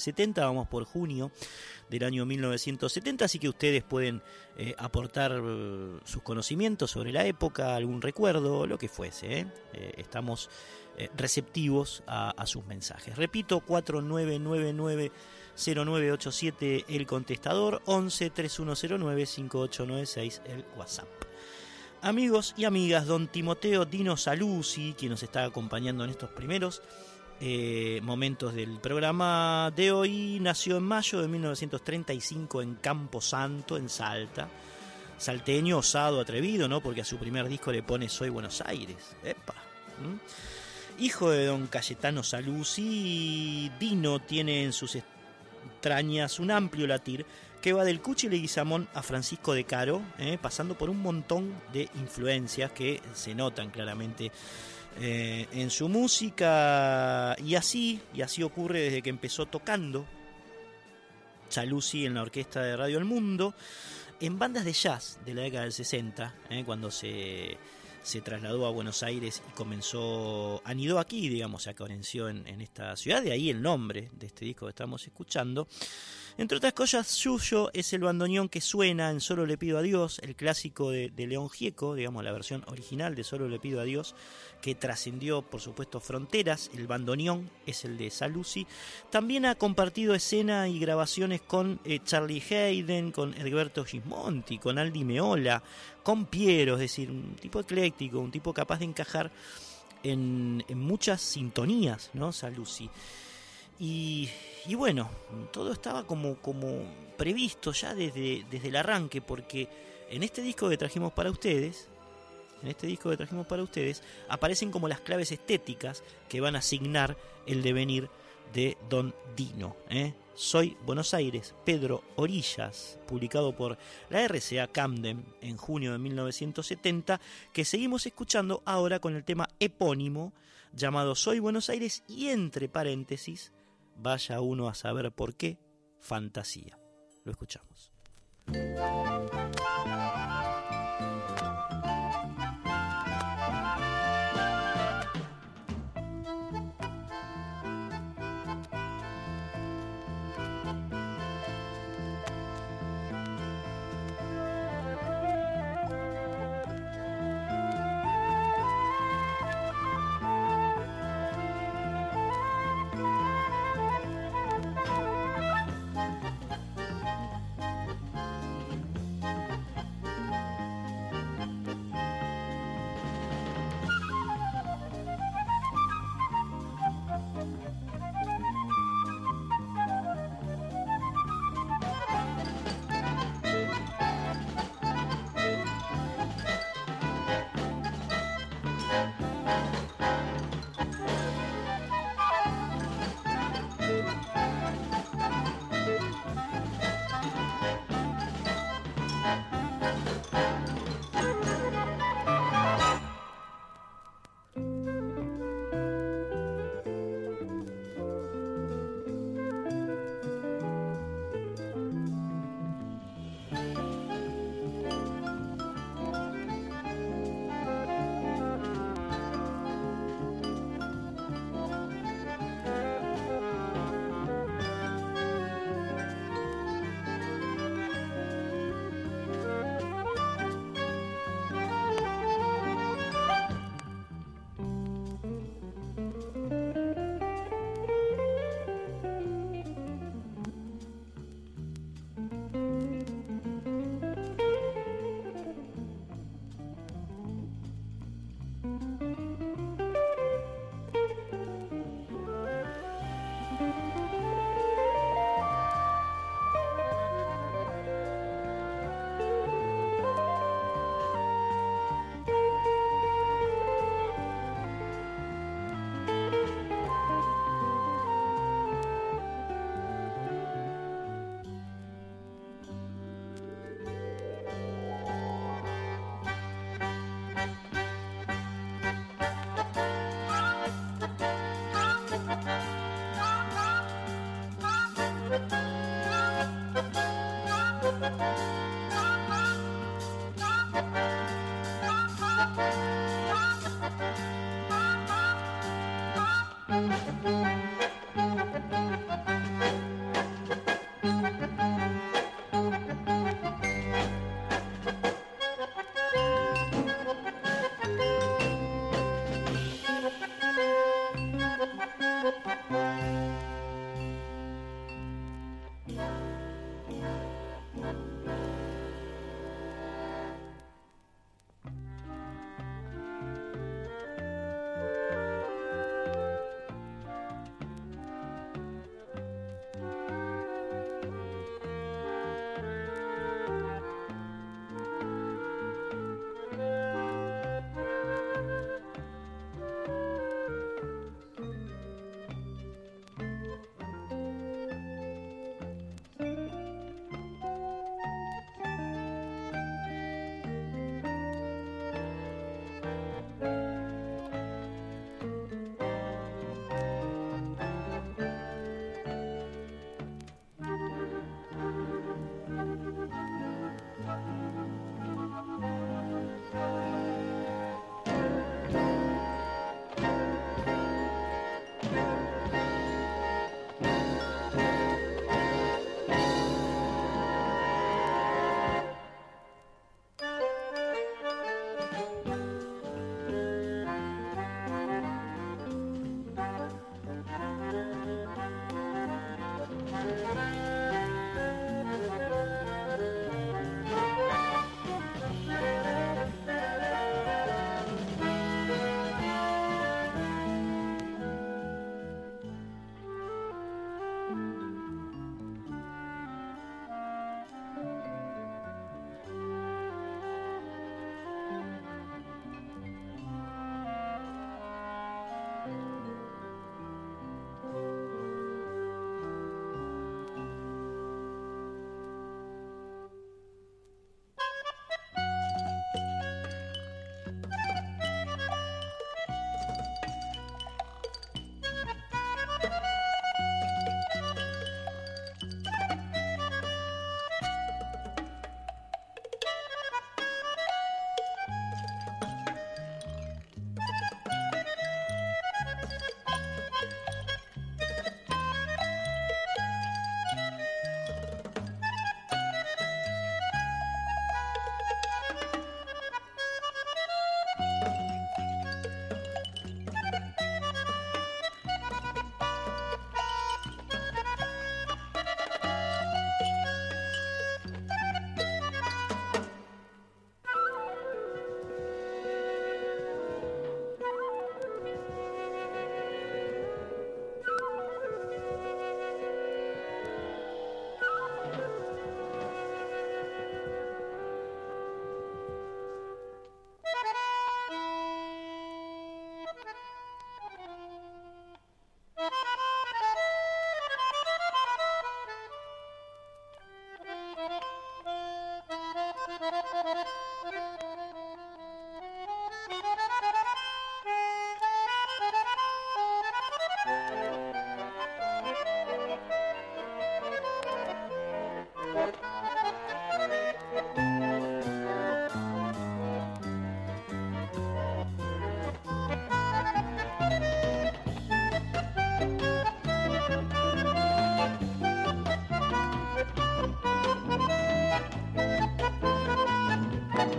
El 70, vamos por junio del año 1970, así que ustedes pueden eh, aportar eh, sus conocimientos sobre la época, algún recuerdo, lo que fuese. ¿eh? estamos receptivos a, sus mensajes. Repito, 4999 0987 el contestador, 11 3109 5896 el WhatsApp. Amigos y amigas, don Timoteo Dino Saluzzi, quien nos está acompañando en estos primeros eh, momentos del programa de hoy. Nació en mayo de 1935 en Campo Santo, en Salta. Salteño, osado, atrevido, ¿no? Porque a su primer disco le pone Soy Buenos Aires. Epa. Hijo de don Cayetano Saluzzi, Dino tiene en sus extrañas un amplio latir que va del Cuchi Leguizamón a Francisco de Caro, ¿eh? pasando por un montón de influencias que se notan claramente eh, en su música y así, y así ocurre desde que empezó tocando Chalusi en la orquesta de Radio El Mundo, en bandas de jazz de la década del 60, eh, cuando se, se, trasladó a Buenos Aires y comenzó, anidó aquí, digamos, se acorenció en, en esta ciudad, de ahí el nombre de este disco que estamos escuchando. Entre otras cosas, suyo es el bandoneón que suena en Solo le pido a Dios, el clásico de, León Gieco, digamos la versión original de Solo le pido a Dios, que trascendió por supuesto fronteras, el bandoneón es el de Saluzzi. También ha compartido escena y grabaciones con eh, Charlie Hayden, con Edberto Gismonti, con Aldi Meola, con Piero, es decir, un tipo ecléctico, un tipo capaz de encajar en, en muchas sintonías, ¿no? Saluzzi. Y, bueno, todo estaba como, como previsto ya desde, desde el arranque, porque en este disco que trajimos para ustedes, en este disco que trajimos para ustedes, aparecen como las claves estéticas que van a asignar el devenir de Don Dino. ¿eh? Soy Buenos Aires, Pedro Orillas, publicado por la RCA Camden en junio de 1970, que seguimos escuchando ahora con el tema epónimo llamado Soy Buenos Aires y entre paréntesis, vaya uno a saber por qué, fantasía. Lo escuchamos.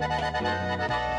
Música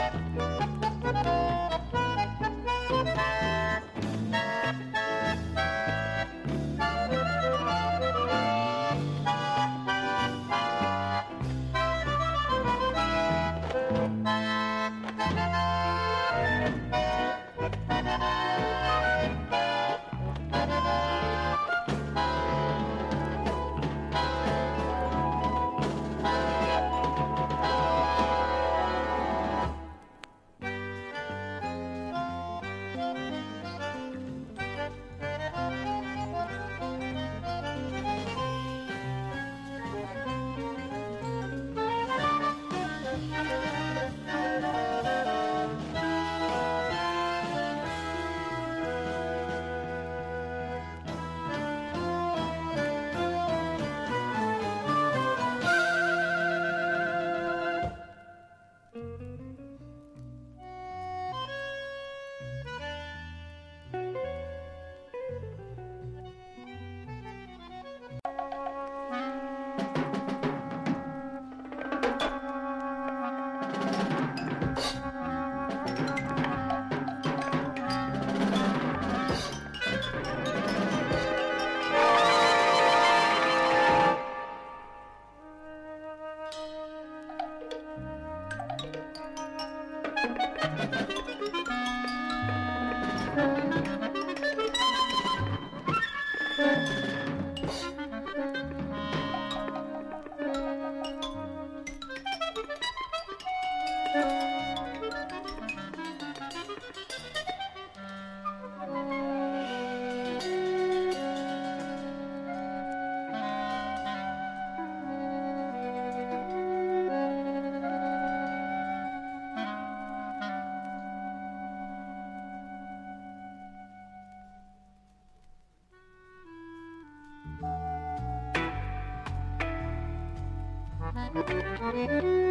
Mm-hmm.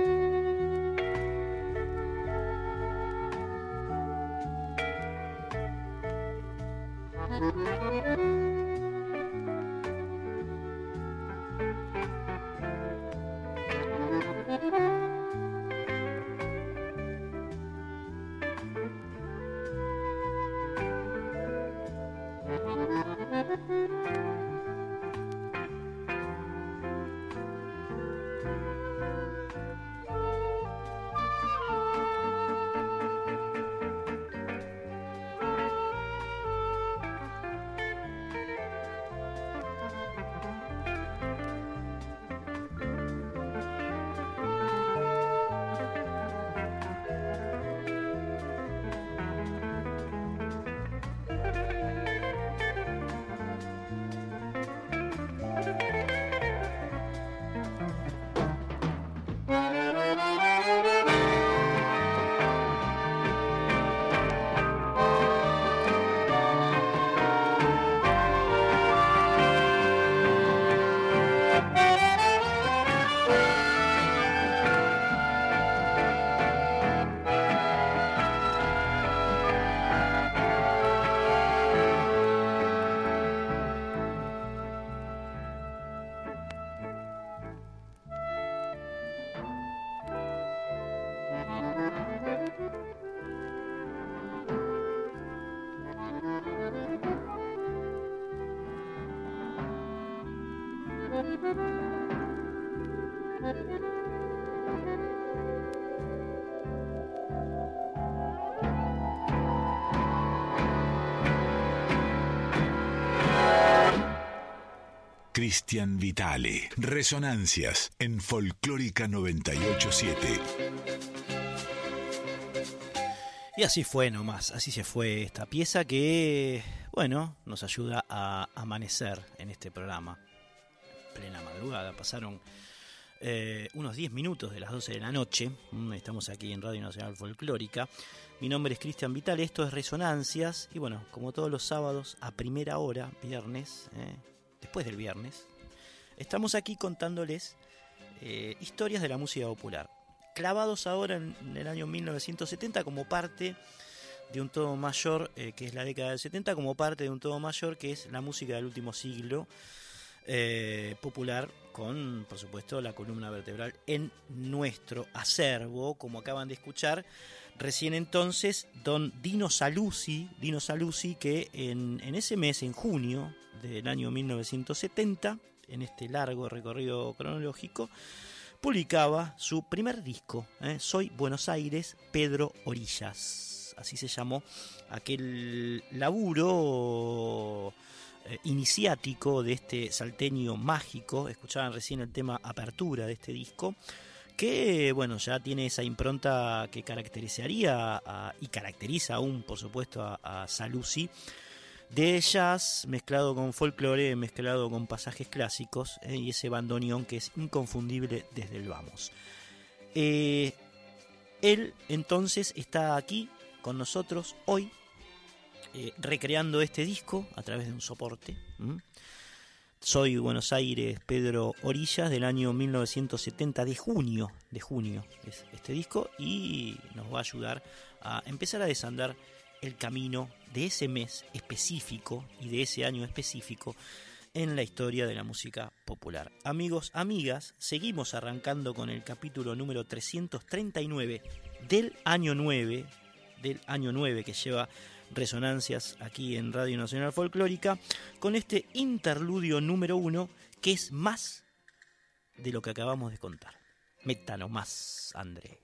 Cristian Vitale. Resonancias en Folclórica 987. Y así fue nomás, así se fue esta pieza que, bueno, nos ayuda a amanecer en este programa. Plena madrugada, pasaron eh, unos 10 minutos de las 12 de la noche. Mm, estamos aquí en Radio Nacional Folclórica. Mi nombre es Cristian Vital, esto es Resonancias. Y bueno, como todos los sábados, a primera hora, viernes, eh, después del viernes, estamos aquí contándoles eh, historias de la música popular, clavados ahora en, el año 1970 como parte de un todo mayor, eh, que es la década del 70, como parte de un todo mayor, que es la música del último siglo. eh, popular con, por supuesto, la columna vertebral en nuestro acervo, como acaban de escuchar. Recién entonces, don Dino Saluzzi, Dino que en, ese mes, en junio del año 1970, en este largo recorrido cronológico, publicaba su primer disco, ¿eh? Soy Buenos Aires, Pedro Orillas. Así se llamó aquel laburo eh, iniciático de este salteño mágico. Escuchaban recién el tema Apertura de este disco que bueno, ya tiene esa impronta que caracterizaría y caracteriza aún, por supuesto, a, a de jazz mezclado con folclore, mezclado con pasajes clásicos eh, y ese bandoneón que es inconfundible desde el vamos. Eh, él entonces está aquí con nosotros hoy, eh, recreando este disco a través de un soporte. Soy Buenos Aires, Pedro Orillas, del año 1970, de junio, de junio es este disco, y nos va a ayudar a empezar a desandar el camino de ese mes específico y de ese año específico en la historia de la música popular. Amigos, amigas, seguimos arrancando con el capítulo número 339 del año 9, del año 9 que lleva resonancias aquí en Radio Nacional Folclórica, con este interludio número uno que es más de lo que acabamos de contar. Métano más, André.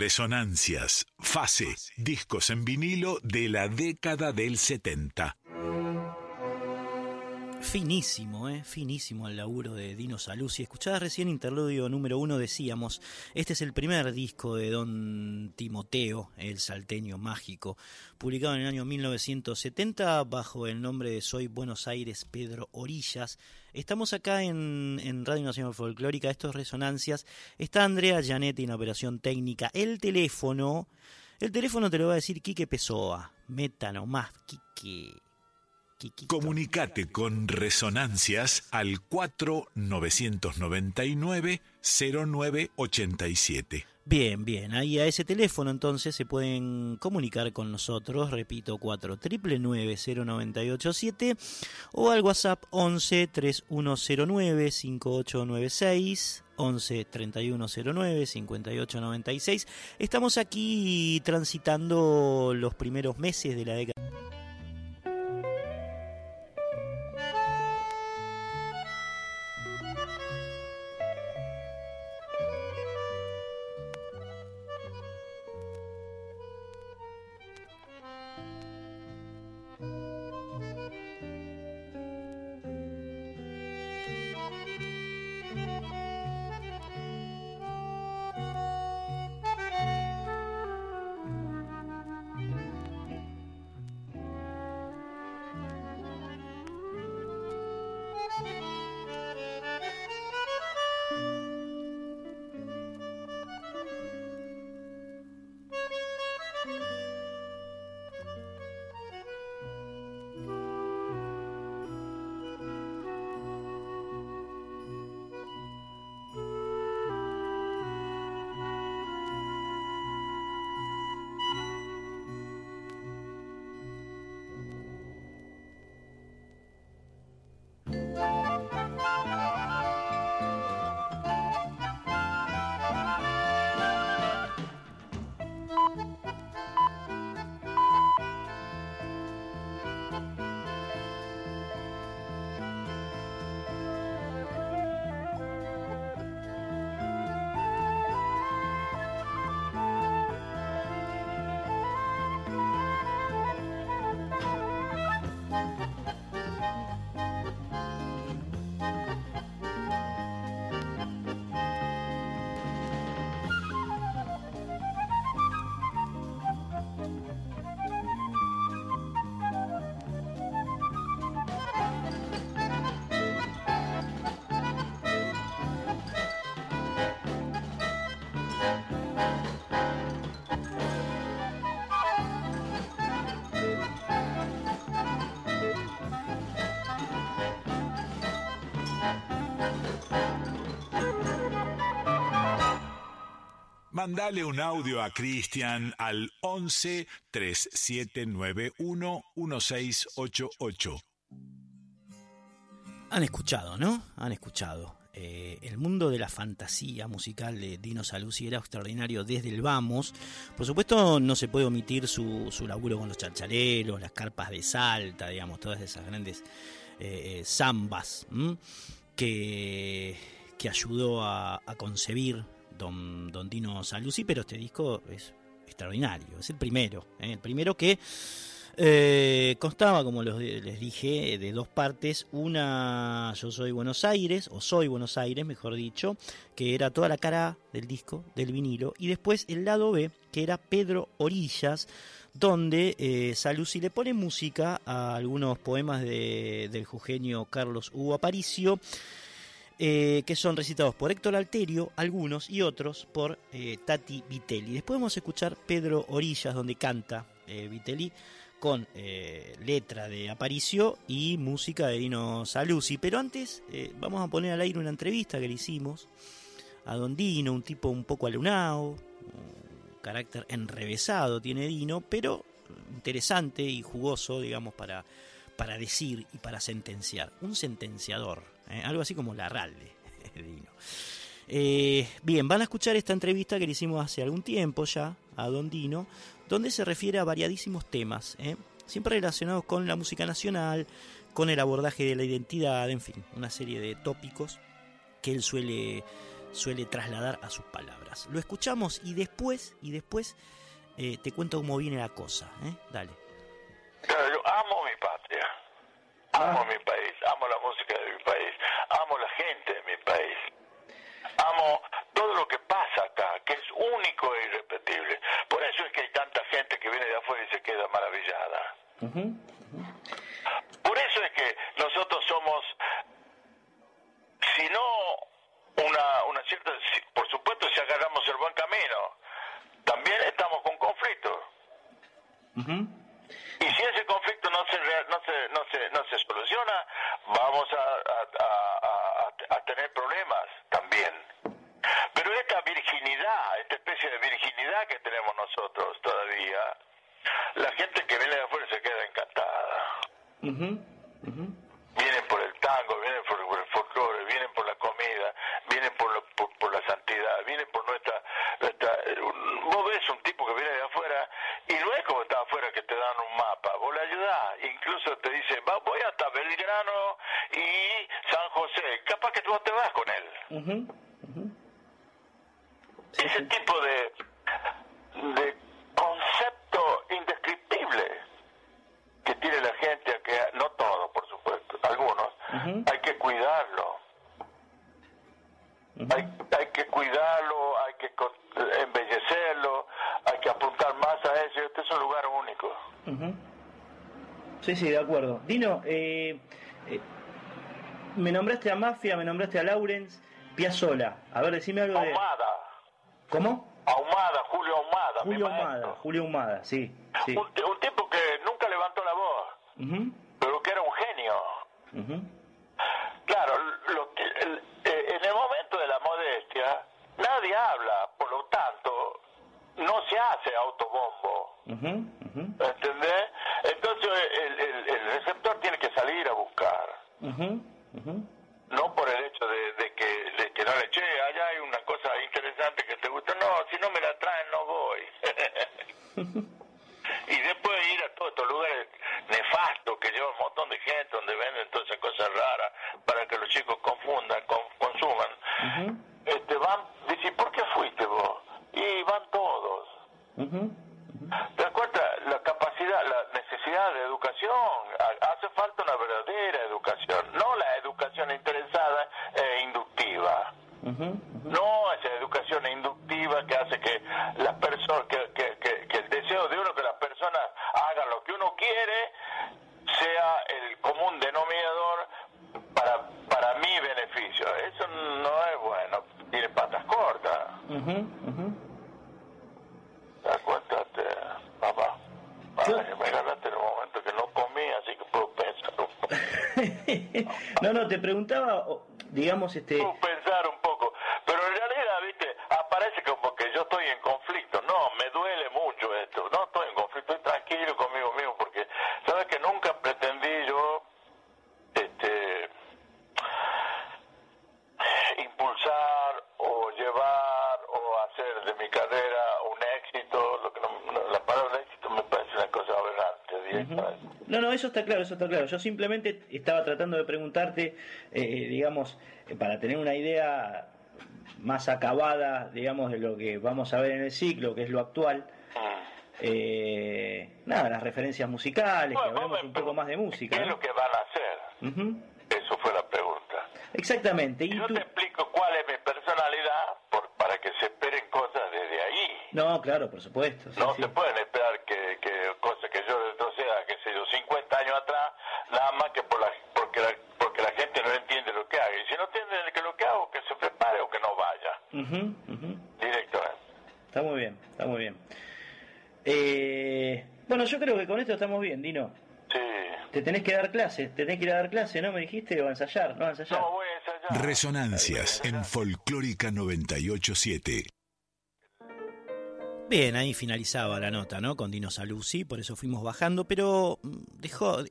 Resonancias, fase, discos en vinilo de la década del 70. Finísimo, finísimo el laburo de Dino Saluzzi. Escuchada recién interludio número uno, decíamos, este es el primer disco de Don Timoteo, el salteño mágico, publicado en el año 1970 bajo el nombre de Soy Buenos Aires Pedro Orillas. Estamos acá en, Radio Nacional Folclórica, estos resonancias. Está Andrea Gianetti en operación técnica. El teléfono, el teléfono te lo va a decir Quique Pessoa. Meta nomás, Quique. Comunicate con Resonancias al 4999-0987. Bien, bien, ahí a ese teléfono entonces se pueden comunicar con nosotros, repito, 4999-0987 o al WhatsApp 11 3109 5896 11 3109 5896. Estamos aquí transitando los primeros meses de la década Mandale un audio a Cristian al 11 3791 1688. Han escuchado, ¿no? Han escuchado. Eh, el mundo de la fantasía musical de Dino Saluzzi era extraordinario desde el vamos. Por supuesto, no se puede omitir su, su laburo con los charchaleros, las carpas de Salta, digamos, todas esas grandes eh, zambas que, que ayudó a concebir Don, Dino Saluzzi, pero este disco es extraordinario, es el primero, ¿eh? el primero que eh, constaba, como les dije, de dos partes, una Yo soy Buenos Aires, o Soy Buenos Aires, mejor dicho, que era toda la cara del disco, del vinilo, y después el lado B, que era Pedro Orillas, donde eh, Saluzzi le pone música a algunos poemas de, del jujeño Carlos Hugo Aparicio, eh, que son recitados por Héctor Alterio, algunos, y otros por eh, Tati Vitelli. Después vamos a escuchar Pedro Orillas, donde canta eh, Vitelli, con letra de Aparicio y música de Dino Saluzzi. Pero antes vamos a poner al aire una entrevista que le hicimos a Don Dino, un tipo un poco alunado, un carácter enrevesado tiene Dino, pero interesante y jugoso, digamos, para, para decir y para sentenciar. Un sentenciador. ¿Eh? algo así como la Ralde. Eh, bien, van a escuchar esta entrevista que le hicimos hace algún tiempo ya a Don Dino, donde se refiere a variadísimos temas, ¿eh? siempre relacionados con la música nacional, con el abordaje de la identidad, en fin, una serie de tópicos que él suele suele trasladar a sus palabras. Lo escuchamos y después, y después eh, te cuento cómo viene la cosa. ¿eh? Dale. yo amo mi patria, amo mi país, amo la música de mi país, amo la gente de mi país, amo todo lo que pasa acá, que es único e irrepetible. Por eso es que hay tanta gente que viene de afuera y se queda maravillada. Por eso es que nosotros somos, si no una, una cierta, por supuesto si agarramos el buen camino, también estamos con conflicto. Y si ese conflicto no se, no se, no se, no se soluciona, vamos a, a tener problemas también. Pero esta virginidad, esta especie de virginidad que tenemos nosotros todavía, la gente que viene de afuera se queda encantada. Vienen por el tango, vienen por, el folclore, vienen por la comida, vienen por, por, la santidad, vienen por nuestra, nuestra... Vos ves un tipo que viene de afuera y no es como está afuera que te dan un mapa, vos le ayudás, incluso te dice, Va, voy hasta Belgrano y San José, capaz que vos te vas con él. Ese tipo de, de concepto indescriptible que tiene la gente, que no todos, por supuesto, algunos, hay que cuidarlo. hay, hay que cuidarlo, hay que embellecerlo, hay que apuntar más a eso. Este es un lugar único. Sí, sí, de acuerdo. Dino, eh, eh, me nombraste a Mafia, me nombraste a Lawrence, Piazzola. A ver, decime algo de... ¿Cómo? Ahumada, Julio Ahumada. Julio Ahumada, Julio Ahumada, sí. sí. Un, tipo que nunca levantó la voz, pero que era un genio. Claro, lo que, eh, en el momento de la modestia, nadie habla, por lo tanto, no se hace autobombo. ¿Entendés? Entonces el, el, el, receptor tiene que salir a buscar. No por el hecho de, de que, de que no le eche, allá hay una cosa interesante que te gusta. No, si no me la traen, no voy. y después ir a todos estos lugares nefastos que lleva un montón de gente donde venden todas esas cosas raras para que los chicos confundan, consuman. este van, dice, ¿por qué fuiste vos? Y van todos. ¿Te das cuenta? La capacidad, la necesidad de educación, hace falta una verdadera educación, no la educación interesada e inductiva. No esa educación inductiva que hace que las personas, que, que, que, el deseo de uno que las personas hagan lo que uno quiere sea el común denominador para, para mi beneficio. Eso no es bueno, tiene patas cortas. ¿Te das cuenta, papá? Me ganaste en un momento que no comí, así que puedo pensar un poco. no, no, te preguntaba, digamos, este... Pensar un poco, pero en realidad, viste, aparece como que yo estoy en conflicto. No, me duele mucho esto. No estoy en conflicto, estoy tranquilo conmigo mismo, porque sabes que nunca pretendí yo este impulsar o llevar o hacer de mi carrera un éxito. Lo que no, la palabra éxito me parece una cosa aberrante. No, no, eso está claro, eso está claro. Yo simplemente estaba tratando de preguntarte, eh, digamos, para tener una idea más acabada, digamos, de lo que vamos a ver en el ciclo, que es lo actual. Ah. Eh, nada, las referencias musicales, que hablemos un poco más de música. ¿Qué es lo que van a hacer? Eso fue la pregunta. Exactamente. ¿Y yo te explico cuál es mi personalidad por, para que se esperen cosas desde ahí. No, claro, por supuesto. no se pueden esperar que, que cosas que yo retroceda, que sé yo, 50 años atrás, nada más que por la, porque, la, porque la gente no entiende lo que hago. Y si no entiende que lo que hago, que se prepare o que no vaya. Directamente. Está muy bien, está muy bien. Eh, bueno, yo creo que con esto estamos bien, Dino. Sí. Te tenés que dar clase, te tenés que ir a dar clase, ¿no? Me dijiste, o a ensayar, ¿no? A ensayar. No, voy a ensayar. Resonancias en Folclórica 987. Bien, ahí finalizaba la nota, ¿no? Con Dino Saluzzi, por eso fuimos bajando, pero mm, dejó,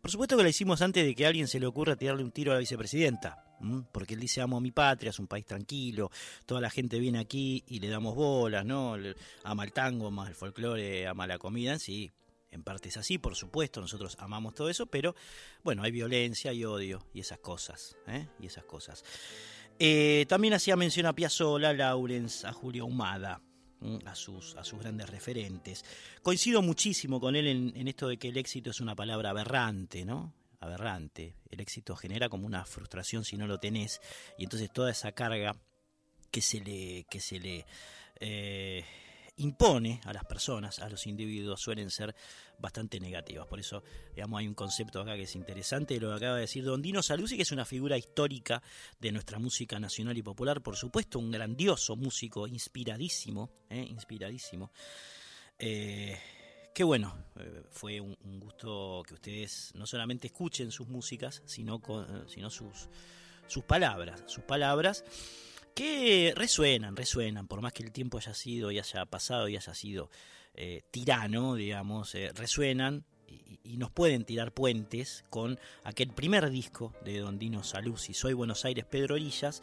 por supuesto que lo hicimos antes de que a alguien se le ocurra tirarle un tiro a la vicepresidenta, porque él dice amo a mi patria, es un país tranquilo, toda la gente viene aquí y le damos bolas, ¿no? Ama el tango, ama el folclore, ama la comida, sí, en parte es así, por supuesto, nosotros amamos todo eso, pero bueno, hay violencia, hay odio y esas cosas, ¿eh? Y esas cosas. Eh, también hacía mención a Piazzolla, Lawrence, a Julio Humada, a sus, a sus grandes referentes. Coincido muchísimo con él en, esto de que el éxito es una palabra aberrante, ¿no? Aberrante. El éxito genera como una frustración si no lo tenés, y entonces toda esa carga que se le, que se le eh, impone a las personas, a los individuos, suelen ser bastante negativas. Por eso, digamos, hay un concepto acá que es interesante, lo que acaba de decir Don Dino Saluzzi, que es una figura histórica de nuestra música nacional y popular, por supuesto, un grandioso músico, inspiradísimo, ¿eh? inspiradísimo. Eh, qué bueno, eh, fue un, un, gusto que ustedes no solamente escuchen sus músicas, sino, con, sino sus, sus palabras, sus palabras que resuenan, resuenan, por más que el tiempo haya sido y haya pasado y haya sido eh, tirano, digamos, eh, resuenan y, y, nos pueden tirar puentes con aquel primer disco de Don Dino Saluzzi, Soy Buenos Aires, Pedro Orillas,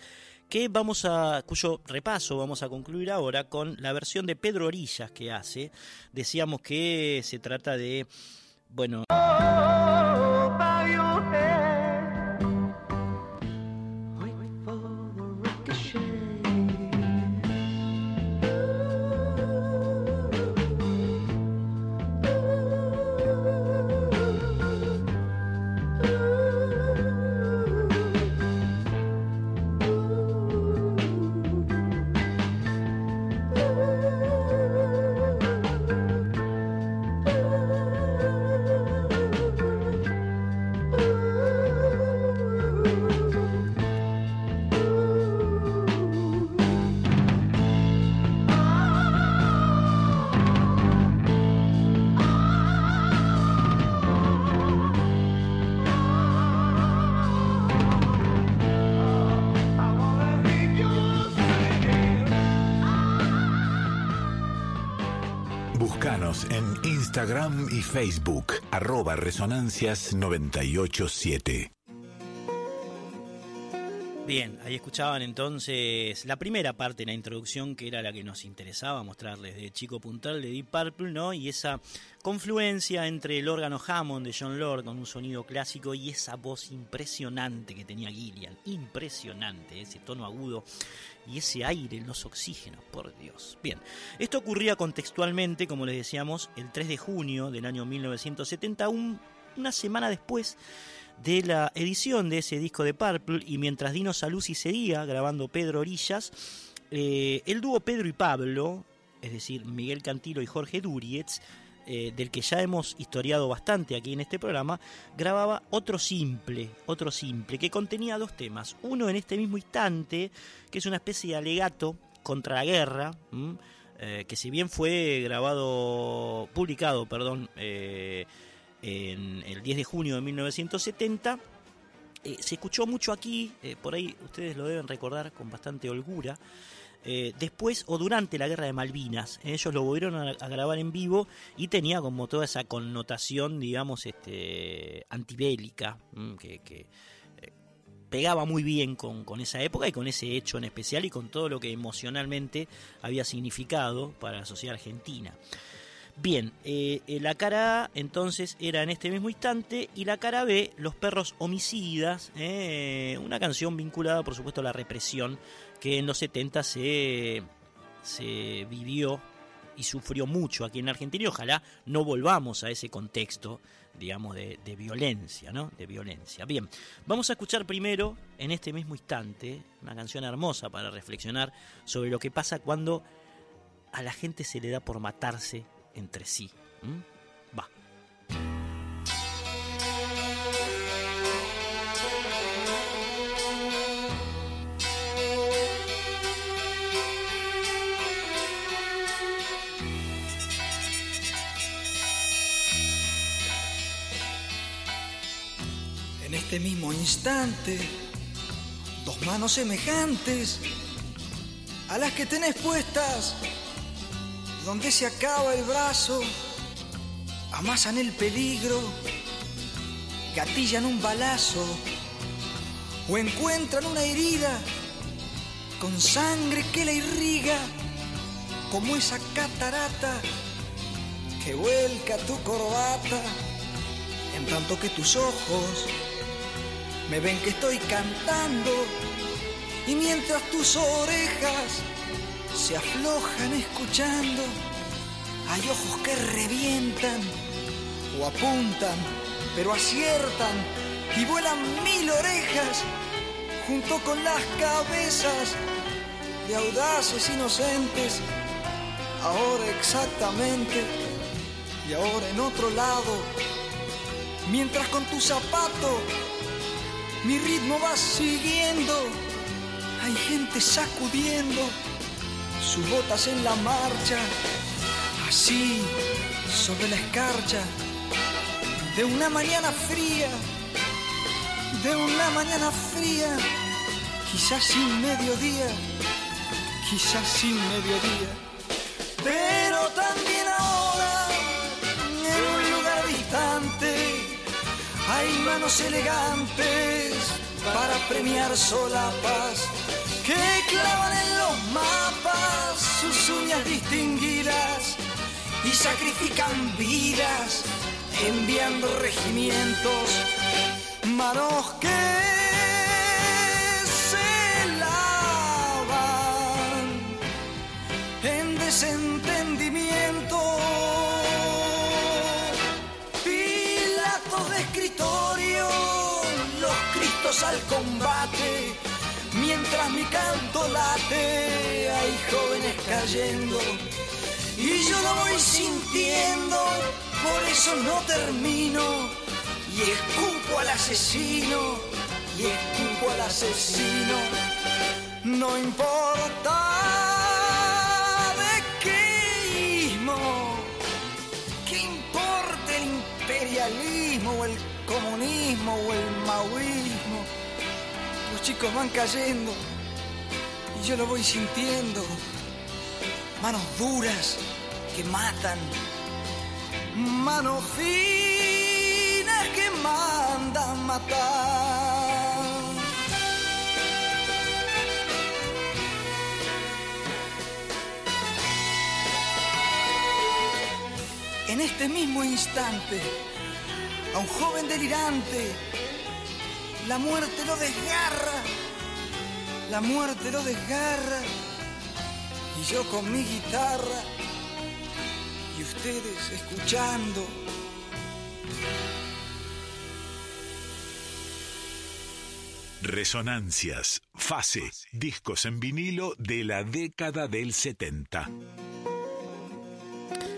que vamos a, cuyo repaso vamos a concluir ahora con la versión de Pedro Orillas que hace. Decíamos que se trata de, bueno... Facebook, arroba Resonancias 987. Bien, ahí escuchaban entonces la primera parte de la introducción que era la que nos interesaba mostrarles de Chico Puntal de Deep Purple, ¿no? Y esa confluencia entre el órgano Hammond de John Lord con un sonido clásico y esa voz impresionante que tenía Gillian, impresionante, ese tono agudo y ese aire los oxígenos, por Dios. Bien, esto ocurría contextualmente, como les decíamos, el 3 de junio del año 1970, un, una semana después de la edición de ese disco de Purple y mientras Dino Saluzzi seguía grabando Pedro Orillas, eh, el dúo Pedro y Pablo, es decir, Miguel Cantilo y Jorge Durietz, eh, del que ya hemos historiado bastante aquí en este programa, grababa otro simple, otro simple, que contenía dos temas. Uno en este mismo instante, que es una especie de alegato contra la guerra, eh, que si bien fue grabado, publicado, perdón, en el 10 de junio de 1970, eh, se escuchó mucho aquí, eh, por ahí ustedes lo deben recordar con bastante holgura, eh, después o durante la guerra de Malvinas. Ellos lo volvieron a, grabar en vivo y tenía como toda esa connotación, digamos, este, antibélica, que, que pegaba muy bien con, esa época y con ese hecho en especial y con todo lo que emocionalmente había significado para la sociedad argentina. Bien, eh, la cara A entonces era en este mismo instante y la cara B, Los perros homicidas, eh, una canción vinculada por supuesto a la represión que en los 70 se, se vivió y sufrió mucho aquí en Argentina y ojalá no volvamos a ese contexto, digamos, de, de, violencia, ¿no? De violencia. Bien, vamos a escuchar primero, en este mismo instante, una canción hermosa para reflexionar sobre lo que pasa cuando a la gente se le da por matarse entre sí. Va. En este mismo instante, dos manos semejantes a las que tenés puestas donde se acaba el brazo, amasan el peligro, gatillan un balazo o encuentran una herida con sangre que la irriga, como esa catarata que vuelca tu corbata, en tanto que tus ojos me ven que estoy cantando Y mientras tus orejas se aflojan escuchando, hay ojos que revientan o apuntan, pero aciertan y vuelan mil orejas junto con las cabezas de audaces inocentes, ahora exactamente y ahora en otro lado, mientras con tu zapato mi ritmo va siguiendo, hay gente sacudiendo sus botas en la marcha, así sobre la escarcha de una mañana fría, de una mañana fría, quizás sin mediodía, quizás sin mediodía, pero también ahora en un lugar distante hay manos elegantes para premiar solapas que clavan en los mapas sus uñas distinguidas y sacrifican vidas enviando regimientos, manos que se lavan en desentendimiento. Pilatos de escritorio, los cristos al combate Mientras mi canto late, hay jóvenes cayendo. Y yo lo voy sintiendo, por eso no termino. Y escupo al asesino y escupo al asesino. No importa de qué que importa el imperialismo o el comunismo o el maoísmo los chicos van cayendo y yo lo voy sintiendo. Manos duras que matan, manos finas que mandan matar. En este mismo instante, a un joven delirante la muerte lo desgarra, la muerte lo desgarra. Y yo con mi guitarra y ustedes escuchando. Resonancias, fase, discos en vinilo de la década del 70.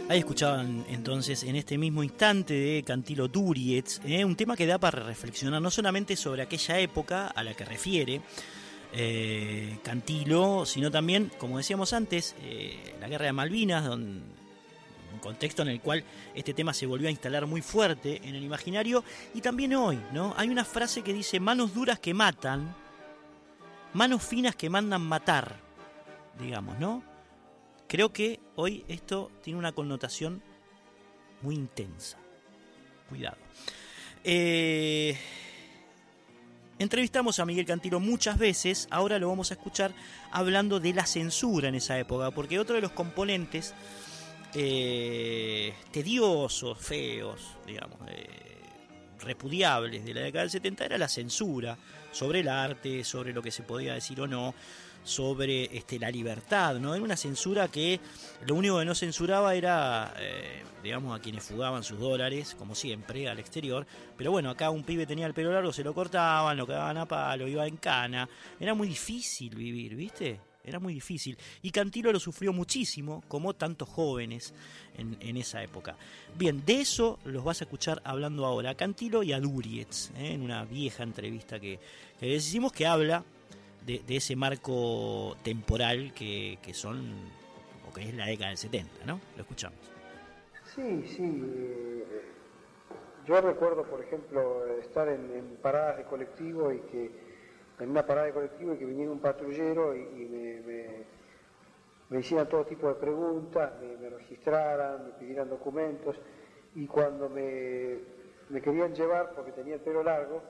Ahí escuchaban entonces en este mismo instante de Cantilo Durietz, eh, un tema que da para reflexionar no solamente sobre aquella época a la que refiere eh, Cantilo, sino también, como decíamos antes, eh, la guerra de Malvinas, un contexto en el cual este tema se volvió a instalar muy fuerte en el imaginario, y también hoy, ¿no? Hay una frase que dice manos duras que matan, manos finas que mandan matar, digamos, ¿no? Creo que hoy esto tiene una connotación muy intensa. Cuidado. Eh, entrevistamos a Miguel Cantilo muchas veces, ahora lo vamos a escuchar hablando de la censura en esa época, porque otro de los componentes eh, tediosos, feos, digamos, eh, repudiables de la década del 70 era la censura sobre el arte, sobre lo que se podía decir o no, sobre este, la libertad, ¿no? Era una censura que lo único que no censuraba era, eh, digamos, a quienes fugaban sus dólares, como siempre, al exterior. Pero bueno, acá un pibe tenía el pelo largo, se lo cortaban, lo cagaban a palo, iba en cana. Era muy difícil vivir, ¿viste? Era muy difícil. Y Cantilo lo sufrió muchísimo, como tantos jóvenes en, esa época. Bien, de eso los vas a escuchar hablando ahora Cantilo y a Durietz, ¿eh? en una vieja entrevista que, que decimos que habla de, ese marco temporal que, son, o que es la década del 70, ¿no? Lo escuchamos. Sí, sí. Eh, yo recuerdo, por ejemplo, estar en, paradas de colectivo y que, en una parada de colectivo y que viniera un patrullero y, me, me, hicieran todo tipo de preguntas, me, registraran, me pidieran documentos y cuando me, me querían llevar porque tenía el pelo largo,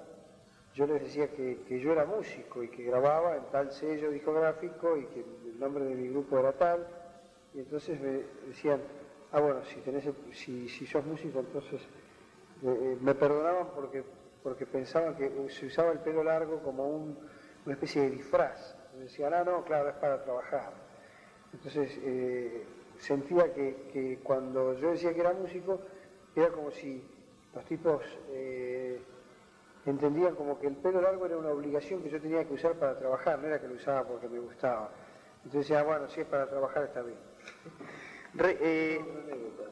yo les decía que, yo era músico y que grababa en tal sello discográfico y que el nombre de mi grupo era tal. Y entonces me decían, ah bueno, si, tenés, si, si sos músico, entonces eh, eh, me perdonaban porque, porque pensaban que se usaba el pelo largo como una especie de disfraz. Me decían, ah, no, claro, es para trabajar. Entonces eh, sentía que, cuando yo decía que era músico, era como si los tipos entendían como que el pelo largo era una obligación que yo tenía que usar para trabajar, no era que lo usaba porque me gustaba. Entonces decía, bueno, si es para trabajar está bien. Eh,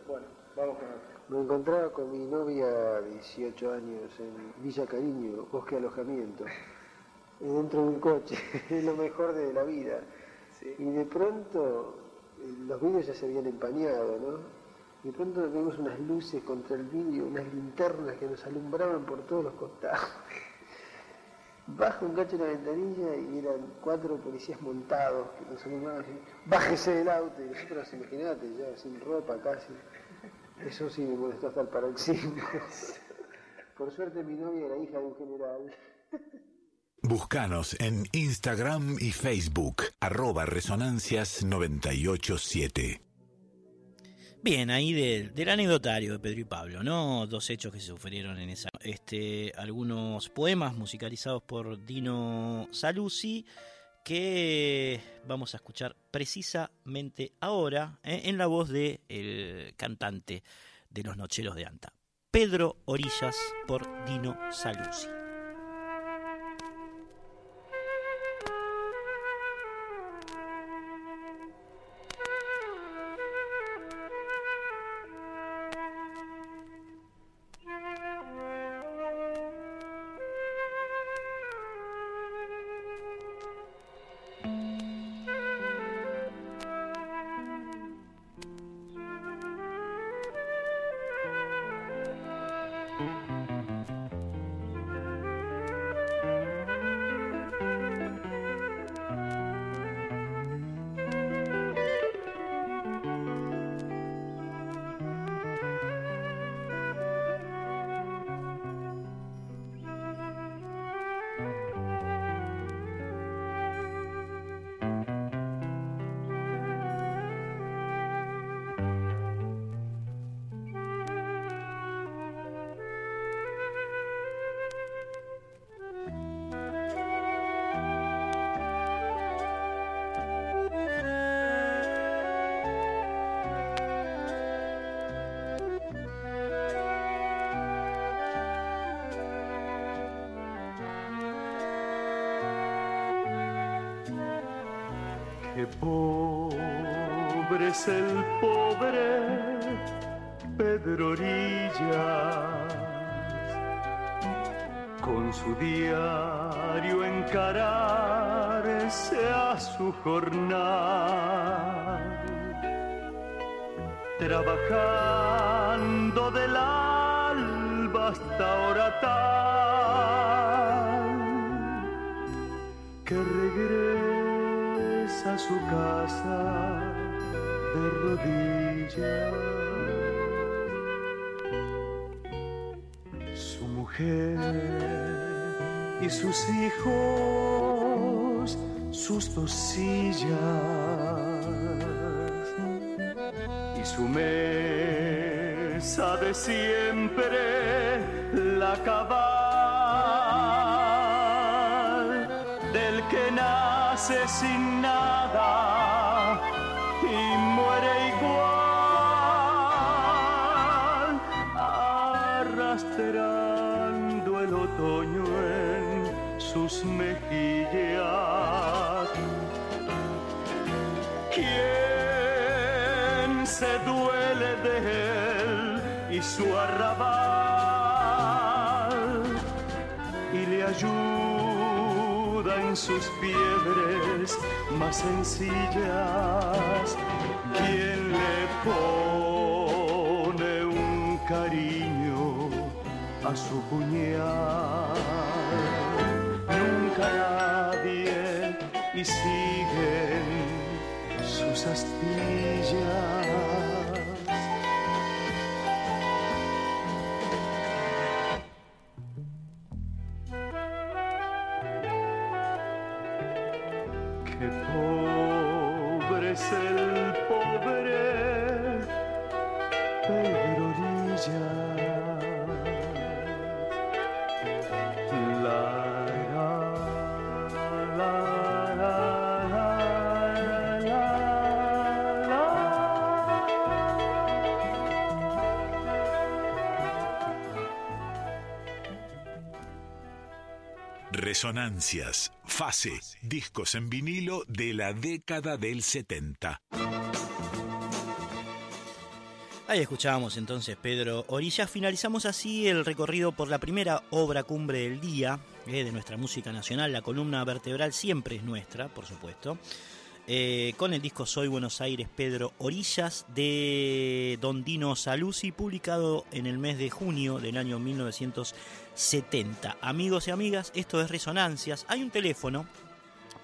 bueno, vamos con Me encontraba con mi novia 18 años en Villa Cariño, bosque alojamiento, dentro de un coche, es lo mejor de la vida. Y de pronto los vídeos ya se habían empañado, ¿no? De pronto vimos unas luces contra el vídeo, unas linternas que nos alumbraban por todos los costados. Bajo un cacho en la ventanilla y eran cuatro policías montados que nos alumbraban así, bájese del auto y nosotros imagínate, ya sin ropa casi. Eso sí me molestó hasta el paroxismo. Por suerte mi novia era hija de un general. Buscanos en Instagram y Facebook, arroba resonancias987. Bien, ahí del anecdotario de Pedro y Pablo, ¿no? Dos hechos que se sufrieron en esa. Este, algunos poemas musicalizados por Dino Saluzzi que vamos a escuchar precisamente ahora ¿eh? en la voz del el cantante de los Nocheros de Anta, Pedro Orillas por Dino Saluzzi. Resonancias, fase, discos en vinilo de la década del 70. Ahí escuchábamos entonces Pedro Orillas. Finalizamos así el recorrido por la primera obra cumbre del día eh, de nuestra música nacional. La columna vertebral siempre es nuestra, por supuesto. Eh, con el disco Soy Buenos Aires Pedro Orillas de Don Dino Saluzzi, publicado en el mes de junio del año 1970. Amigos y amigas, esto es Resonancias. Hay un teléfono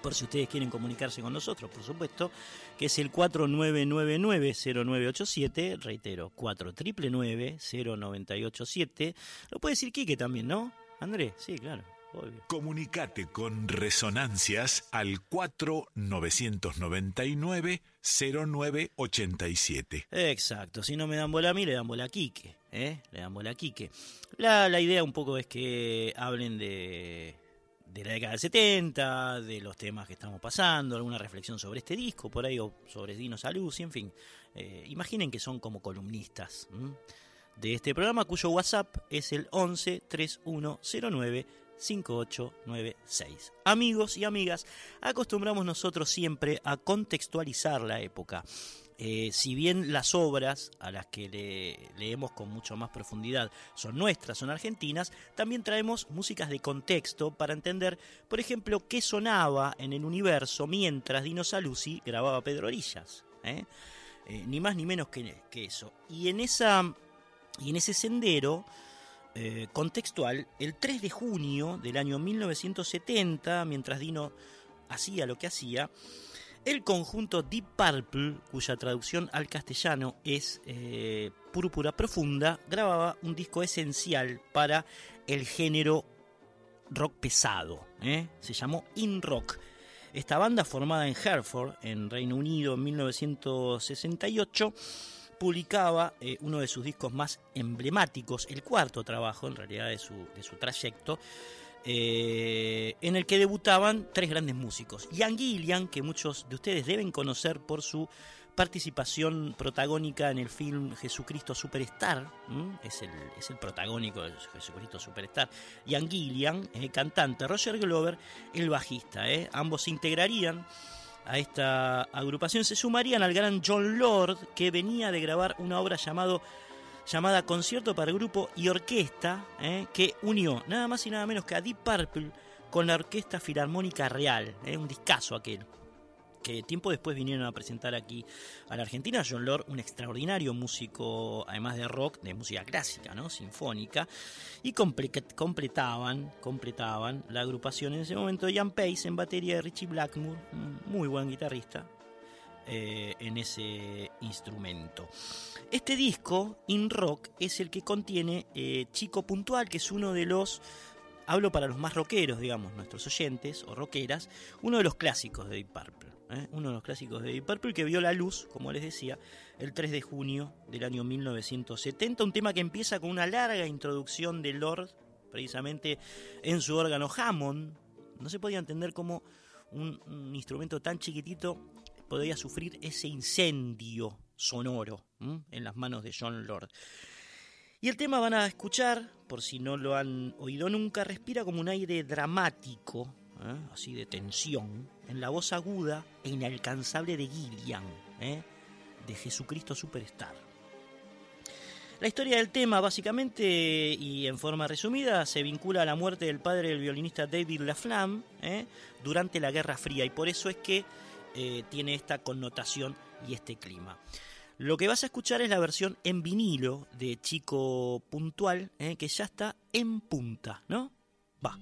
por si ustedes quieren comunicarse con nosotros, por supuesto, que es el 4999-0987, reitero, 4999-0987. Lo puede decir Quique también, ¿no? Andrés, sí, claro. Comunicate con Resonancias al 4999-0987. Exacto, si no me dan bola a mí, le dan bola a Quique. ¿eh? Le dan bola a Quique. La, la idea un poco es que hablen de de la década del 70, de los temas que estamos pasando, alguna reflexión sobre este disco, por ahí, o sobre Dino y en fin. Eh, imaginen que son como columnistas de este programa, cuyo WhatsApp es el 11 3109 5896. Amigos y amigas, acostumbramos nosotros siempre a contextualizar la época. Eh, si bien las obras a las que leemos con mucho más profundidad son nuestras, son argentinas, también traemos músicas de contexto para entender, por ejemplo, qué sonaba en el universo mientras Dino Saluzzi grababa Pedro Orillas. ¿eh? Eh, ni más ni menos que, eso. Y en, esa, y en ese sendero contextual, el 3 de junio del año 1970, mientras Dino hacía lo que hacía, el conjunto Deep Purple, cuya traducción al castellano es eh, Púrpura Profunda, grababa un disco esencial para el género rock pesado. ¿eh? Se llamó In Rock. Esta banda, formada en Hereford, en Reino Unido, en 1968, publicaba eh, uno de sus discos más emblemáticos, el cuarto trabajo en realidad de su, de su trayecto, eh, en el que debutaban tres grandes músicos. Ian Gillian, que muchos de ustedes deben conocer por su participación protagónica en el film Jesucristo Superstar, es el, es el, protagónico de Jesucristo Superstar, Ian Gillian, el cantante, Roger Glover, el bajista, ¿eh? ambos se integrarían a esta agrupación, se sumarían al gran John Lord, que venía de grabar una obra llamado llamada Concierto para Grupo y Orquesta, ¿eh? que unió nada más y nada menos que a Deep Purple con la Orquesta Filarmónica Real, ¿eh? un discazo aquel que tiempo después vinieron a presentar aquí a la Argentina. John Lord, un extraordinario músico, además de rock, de música clásica, ¿no? Sinfónica. Y completaban, completaban la agrupación en ese momento Ian Pace en batería de Richie Blackmore, muy buen guitarrista, eh, en ese instrumento. Este disco, In Rock, es el que contiene eh, Chico Puntual, que es uno de los, hablo para los más rockeros, digamos, nuestros oyentes o rockeras, uno de los clásicos de Deep Purple. ¿Eh? Uno de los clásicos de Deep Purple que vio la luz, como les decía, el 3 de junio del año 1970. Un tema que empieza con una larga introducción de Lord, precisamente en su órgano Hammond. No se podía entender cómo un instrumento tan chiquitito podría sufrir ese incendio sonoro en las manos de John Lord. Y el tema van a escuchar, por si no lo han oído nunca, respira como un aire dramático, ¿eh? así de tensión, en la voz aguda e inalcanzable de Gillian, ¿eh? de Jesucristo Superstar. La historia del tema, básicamente y en forma resumida, se vincula a la muerte del padre del violinista David Laflamme ¿eh? durante la Guerra Fría y por eso es que eh, tiene esta connotación y este clima. Lo que vas a escuchar es la versión en vinilo de Chico Puntual, que ya está en punta, ¿no? Va.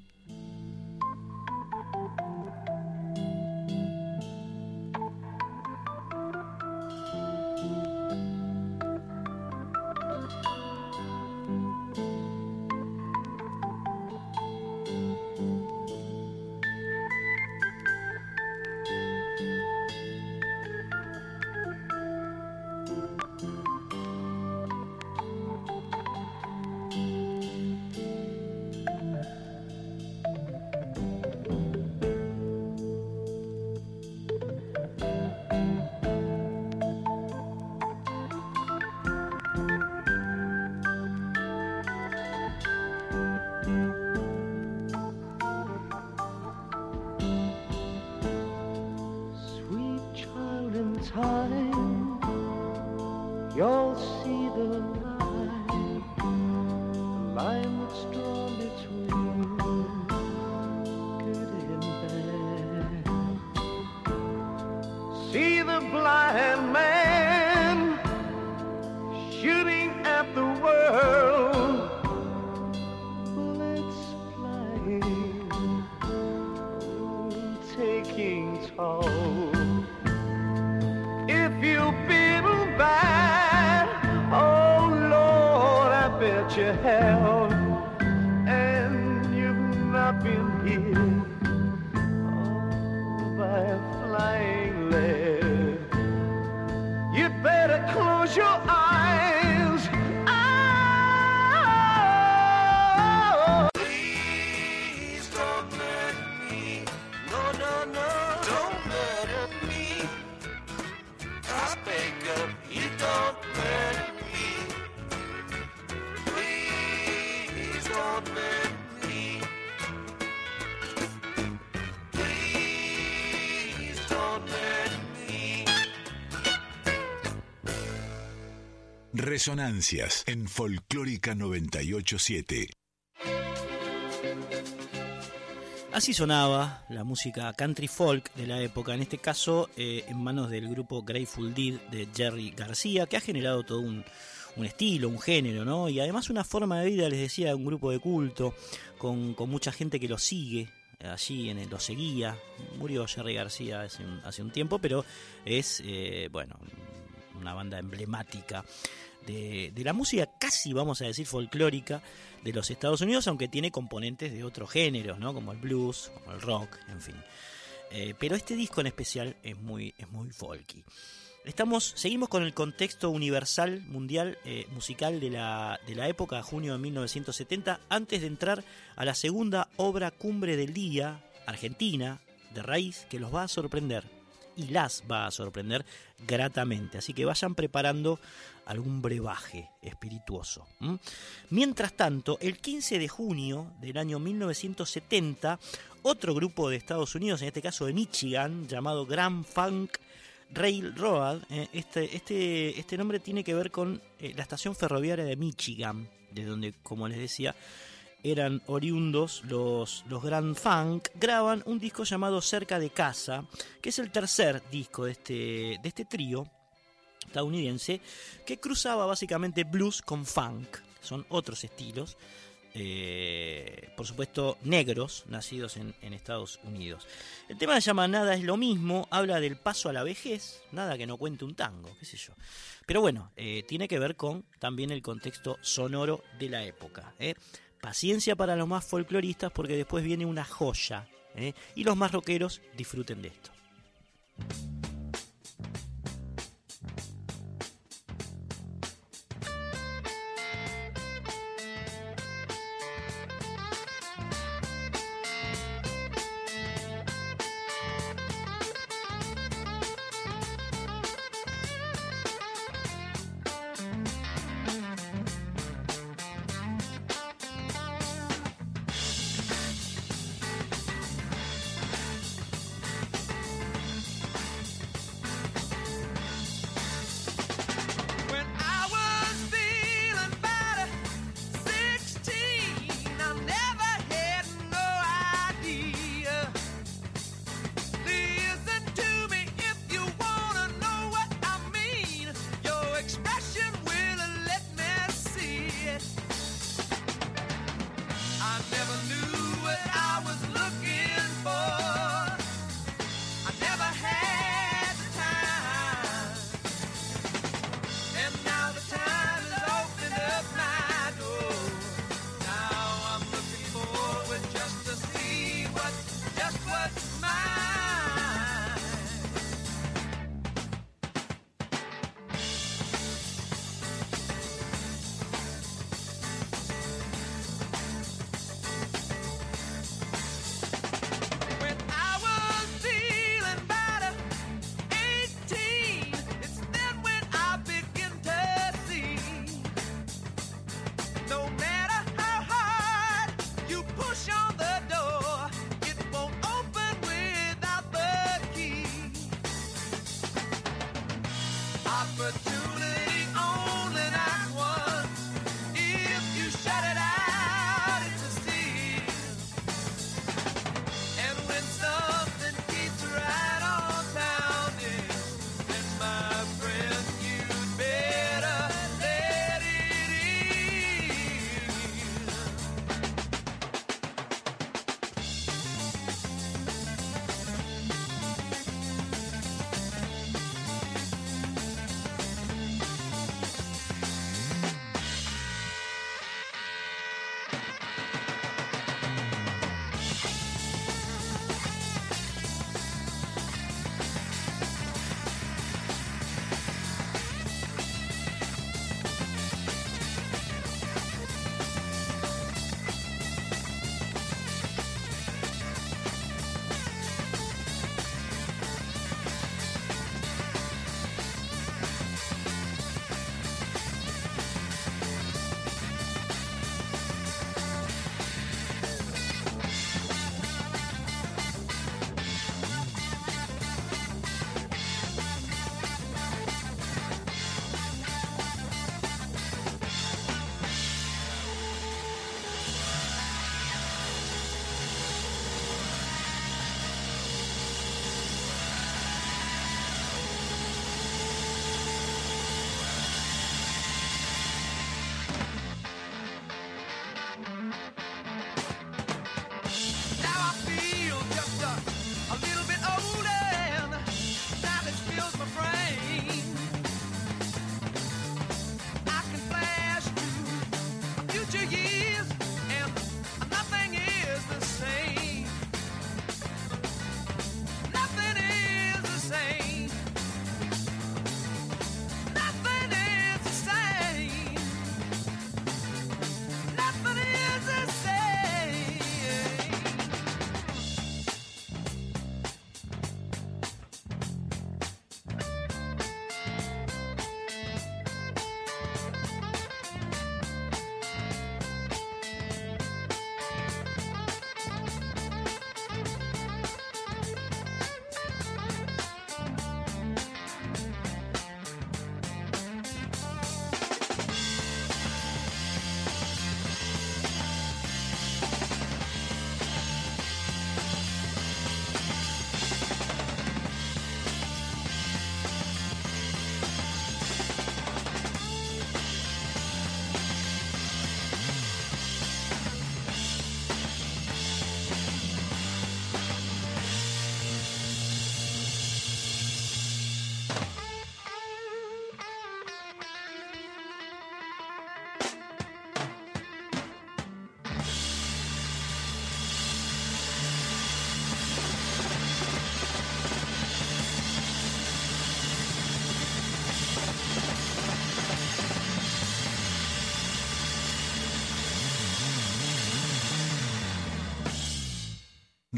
Resonancias en Folclórica 987. Así sonaba la música country folk de la época, en este caso eh, en manos del grupo Grateful Dead de Jerry García, que ha generado todo un, estilo, un género, ¿no? Y además una forma de vida, les decía, un grupo de culto, con, mucha gente que lo sigue, allí en el, lo seguía. Murió Jerry García hace un, hace un tiempo, pero es, eh, bueno, una banda emblemática de, la música casi, vamos a decir, folclórica de los Estados Unidos, aunque tiene componentes de otros géneros, ¿no? Como el blues, como el rock, en fin. Eh, pero este disco en especial es muy, es muy folky. Estamos, seguimos con el contexto universal, mundial, eh, musical de la, de la época, junio de 1970, antes de entrar a la segunda obra cumbre del día, Argentina, de raíz, que los va a sorprender. Y las va a sorprender gratamente. Así que vayan preparando algún brebaje espirituoso. Mientras tanto, el 15 de junio del año 1970, otro grupo de Estados Unidos, en este caso de Michigan, llamado Grand Funk Railroad, eh, este, este, este nombre tiene que ver con eh, la estación ferroviaria de Michigan, de donde, como les decía, eran oriundos los, los Grand Funk, graban un disco llamado Cerca de Casa, que es el tercer disco de este, de este trío estadounidense, que cruzaba básicamente blues con funk, son otros estilos, eh, por supuesto negros, nacidos en, Estados Unidos. El tema se llama Nada es lo mismo, habla del paso a la vejez, nada que no cuente un tango, qué sé yo. Pero bueno, eh, tiene que ver con también el contexto sonoro de la época. ¿eh? Paciencia para los más folcloristas porque después viene una joya. Y los más rockeros disfruten de esto.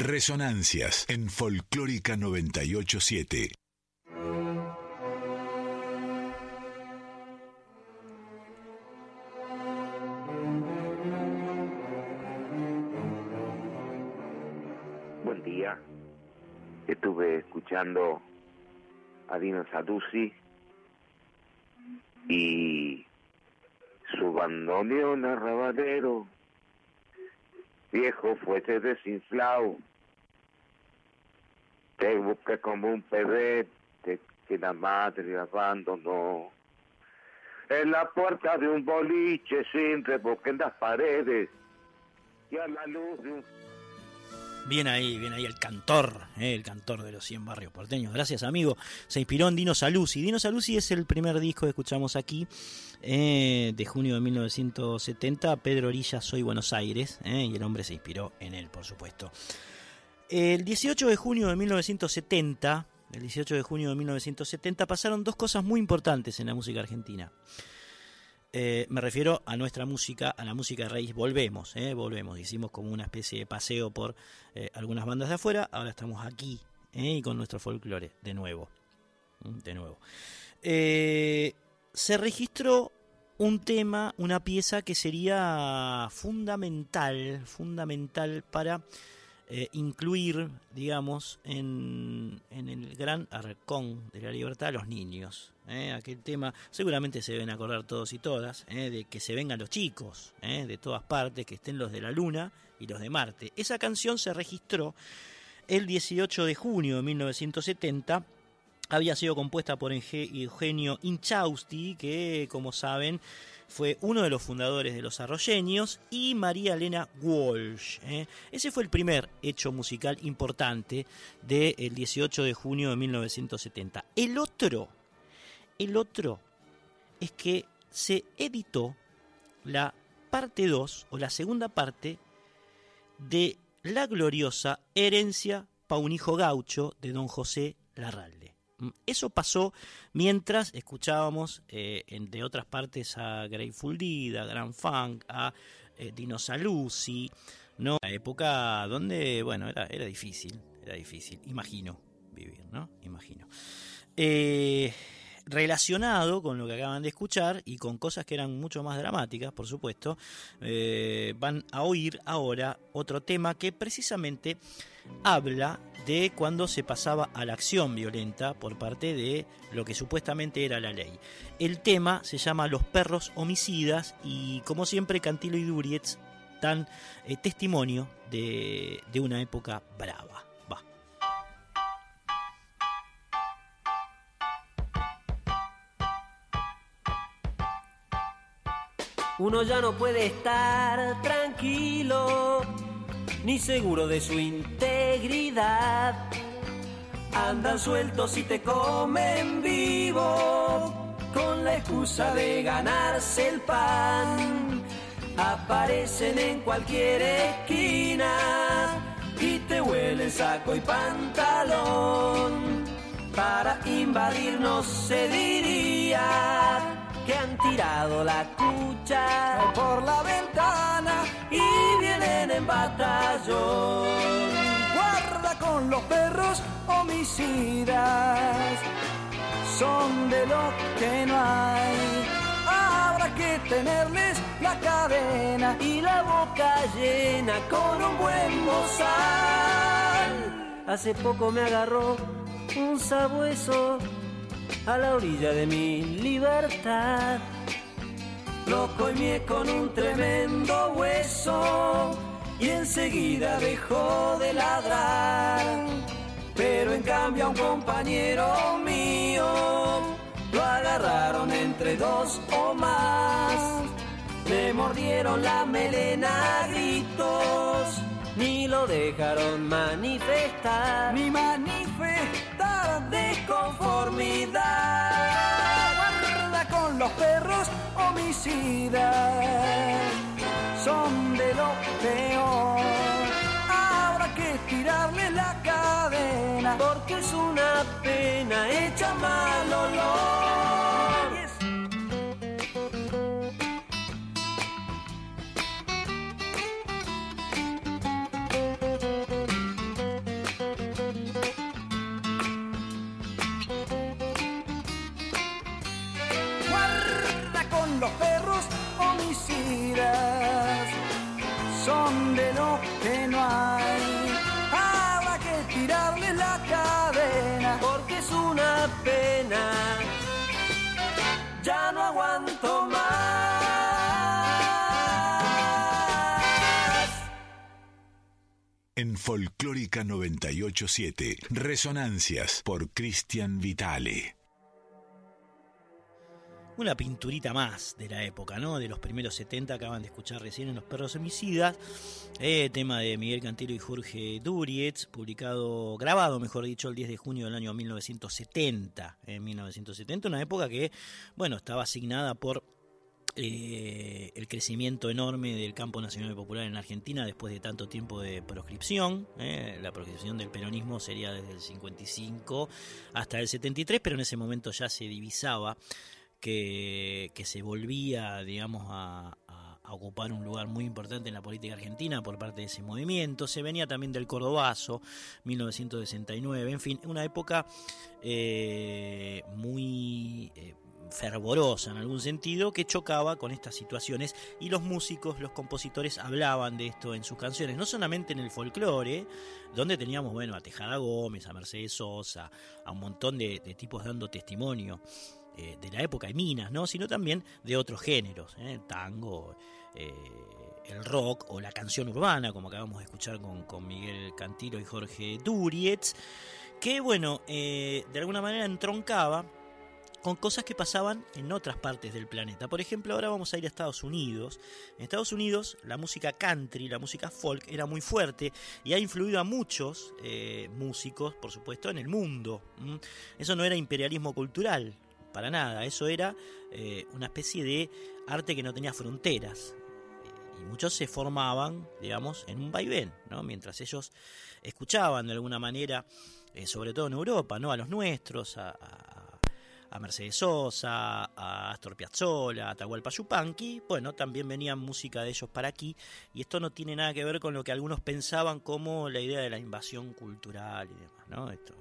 Resonancias en Folclórica 987. Buen día. Estuve escuchando a Dino Saluzzi y su bandoneón arrabalero, viejo fuese desinflado, busqué como un pebete que la madre abandonó. En la puerta de un boliche sin reboque en las paredes y a la luz de un Bien ahí, bien ahí el cantor, eh, el cantor de los 100 barrios porteños. Gracias, amigo. Se inspiró en Dino Saluzzi. Dino Saluzzi es el primer disco que escuchamos aquí eh, de junio de 1970. Pedro Orilla, Soy Buenos Aires. eh, y el hombre se inspiró en él, por supuesto. El 18 de junio de 1970, el 18 de junio de 1970 pasaron dos cosas muy importantes en la música argentina. Eh, me refiero a nuestra música, a la música de raíz. Volvemos, eh, volvemos. Hicimos como una especie de paseo por eh, algunas bandas de afuera. Ahora estamos aquí y con nuestro folclore de nuevo. Mm, De nuevo. Se registró un tema, una pieza que sería fundamental, fundamental para eh, incluir, digamos, en, en el gran arcón de la libertad a los niños. ¿eh? Aquel tema, seguramente se deben acordar todos y todas, ¿eh? de que se vengan los chicos, de todas partes, que estén los de la Luna y los de Marte. Esa canción se registró el 18 de junio de 1970 había sido compuesta por Eugenio Inchausti, que como saben fue uno de los fundadores de los Arroyeños, y María Elena Walsh. ¿eh? Ese fue el primer hecho musical importante del 18 de junio de 1970. El otro, el otro es que se editó la parte 2 o la segunda parte de la gloriosa herencia pa' un hijo gaucho de don José Larralde. Eso pasó mientras escuchábamos eh, en- de otras partes a Grateful Dead, a Grand Funk, a eh, Dino ¿no? Una época donde, bueno, era, era difícil, era difícil, imagino vivir, ¿no? Imagino. Eh, relacionado con lo que acaban de escuchar y con cosas que eran mucho más dramáticas, por supuesto, eh, van a oír ahora otro tema que precisamente habla de cuando se pasaba a la acción violenta por parte de lo que supuestamente era la ley. El tema se llama Los perros homicidas y como siempre Cantilo y Durietz dan eh, testimonio de, de una época brava. Va. Uno ya no puede estar tranquilo, ni seguro de su integridad. Andan sueltos y te comen vivo, con la excusa de ganarse el pan. Aparecen en cualquier esquina y te huelen saco y pantalón. Para invadirnos se diría que han tirado la cucha por la ventana y vienen en batallón. Guarda con los perros homicidas, son de lo que no hay. Habrá que tenerles la cadena y la boca llena con un buen bozal. Hace poco me agarró un sabueso a la orilla de mi libertad. Lo coimié con un tremendo hueso y enseguida dejó de ladrar. Pero en cambio a un compañero mío lo agarraron entre dos o más. Le mordieron la melena a gritos, ni lo dejaron manifestar. ni manifestar de conformidad. Guarda con los perros homicidas, son de lo peor. Habrá que tirarle la cadena, Porque es una pena hecha mal olor. Aguanto más. En Folclórica 987, Resonancias por Cristian Vitale. Una pinturita más de la época, ¿no? De los primeros 70, acaban de escuchar recién en Los Perros Homicidas. Eh, tema de Miguel Cantilo y Jorge Durietz, publicado, grabado, mejor dicho, el 10 de junio del año 1970. En 1970, una época que, bueno, estaba asignada por eh, el crecimiento enorme del campo nacional y popular en Argentina después de tanto tiempo de proscripción. eh, la proscripción del peronismo sería desde el 55 hasta el 73, pero en ese momento ya se divisaba que, se volvía, digamos, a, ocupar un lugar muy importante en la política argentina por parte de ese movimiento. Se venía también del Cordobazo, 1969, en fin, una época eh, muy... eh, fervorosa en algún sentido que chocaba con estas situaciones. Y los músicos, los compositores hablaban de esto en sus canciones, no solamente en el folclore, donde teníamos bueno a Tejada Gómez, a Mercedes Sosa, a un montón de tipos dando testimonio eh, de la época de Minas, ¿no? sino también de otros géneros, ¿eh? el tango, eh, el rock o la canción urbana, como acabamos de escuchar con, con Miguel Cantilo y Jorge Durietz, que bueno, de alguna manera entroncaba con cosas que pasaban en otras partes del planeta. Por ejemplo, ahora vamos a ir a Estados Unidos. En Estados Unidos la música country, la música folk era muy fuerte y ha influido a muchos músicos, por supuesto, en el mundo. Eso no era imperialismo cultural, para nada. Eso era eh, una especie de arte que no tenía fronteras. Y muchos se formaban, digamos, en un vaivén, ¿no? Mientras ellos escuchaban de alguna manera, eh, sobre todo en Europa, ¿no? A los nuestros, a, a- Mercedes Sosa, a Astor Piazzolla, a Atahualpa Yupanqui, bueno, también venía música de ellos para aquí, y esto no tiene nada que ver con lo que algunos pensaban como la idea de la invasión cultural y demás, ¿no? Esto,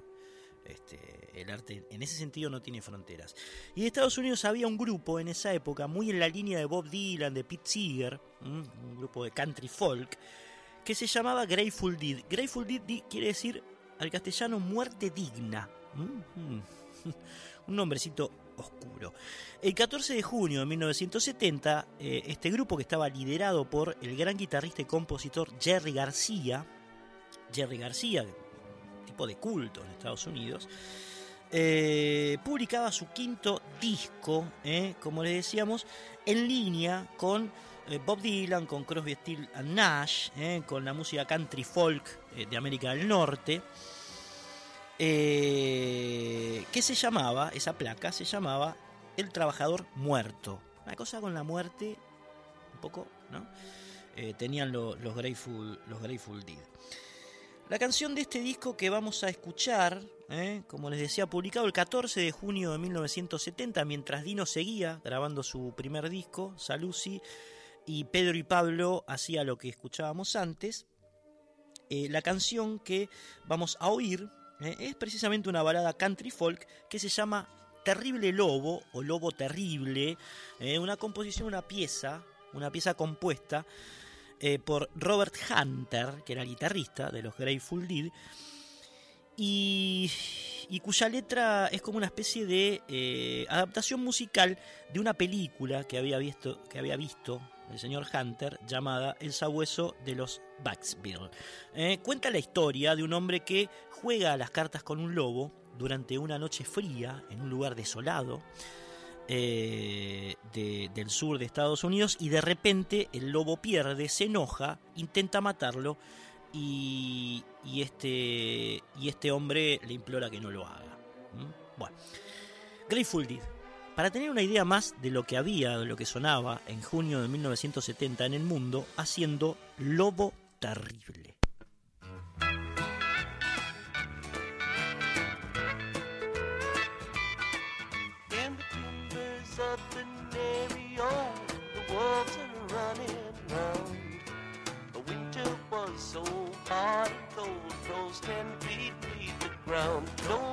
este, el arte en ese sentido no tiene fronteras. Y en Estados Unidos había un grupo en esa época, muy en la línea de Bob Dylan, de Pete Seeger, un grupo de country folk, que se llamaba Grateful Dead. Grateful Dead quiere decir al castellano muerte digna. ¿m? un nombrecito oscuro. El 14 de junio de 1970, eh, este grupo que estaba liderado por el gran guitarrista y compositor Jerry García, Jerry García, de culto en Estados Unidos, eh, publicaba su quinto disco, eh, como les decíamos, en línea con eh, Bob Dylan, con Crosby, Still and Nash, con la música country folk de América del Norte que se llamaba, esa placa se llamaba El Trabajador Muerto. Una cosa con la muerte, un poco, ¿no? Tenían lo- los, Grateful, los Grateful Dead. La canción de este disco que vamos a escuchar, ¿eh? como les decía, publicado el 14 de junio de 1970, mientras Dino seguía grabando su primer disco, Salusi, y Pedro y Pablo hacía lo que escuchábamos antes. Eh, la canción que vamos a oír eh, es precisamente una balada country folk que se llama Terrible Lobo o Lobo Terrible, una composición, una pieza, una pieza compuesta eh, por Robert Hunter, que era guitarrista de los Grateful Dead, y, y cuya letra es como una especie de eh, adaptación musical de una película que había visto, que había visto el señor Hunter llamada El sabueso de los Baxville. Eh, cuenta la historia de un hombre que juega a las cartas con un lobo durante una noche fría en un lugar desolado eh, de- del sur de Estados Unidos y de repente el lobo pierde, se enoja, intenta matarlo y, este, y este hombre le implora que no lo haga. Bueno, Grateful Dead. Para tener una idea más de lo que había, de lo que sonaba en junio de 1970 en el mundo, haciendo Lobo Terrible. ground. No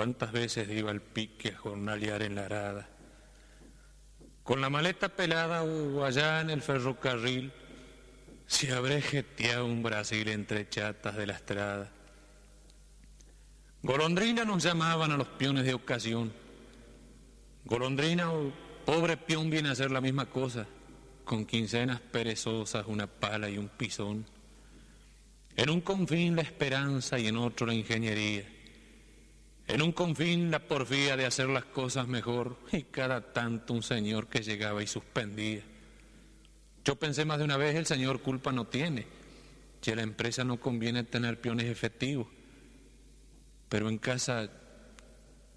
¿Cuántas veces iba al pique a jornalear en la arada? Con la maleta pelada o allá en el ferrocarril, se habré jeteado un Brasil entre chatas de la estrada. Golondrina nos llamaban a los peones de ocasión. Golondrina o pobre peón viene a hacer la misma cosa, con quincenas perezosas, una pala y un pisón. En un confín la esperanza y en otro la ingeniería. En un confín la porfía de hacer las cosas mejor y cada tanto un señor que llegaba y suspendía. Yo pensé más de una vez, el señor culpa no tiene. Si a la empresa no conviene tener peones efectivos. Pero en casa,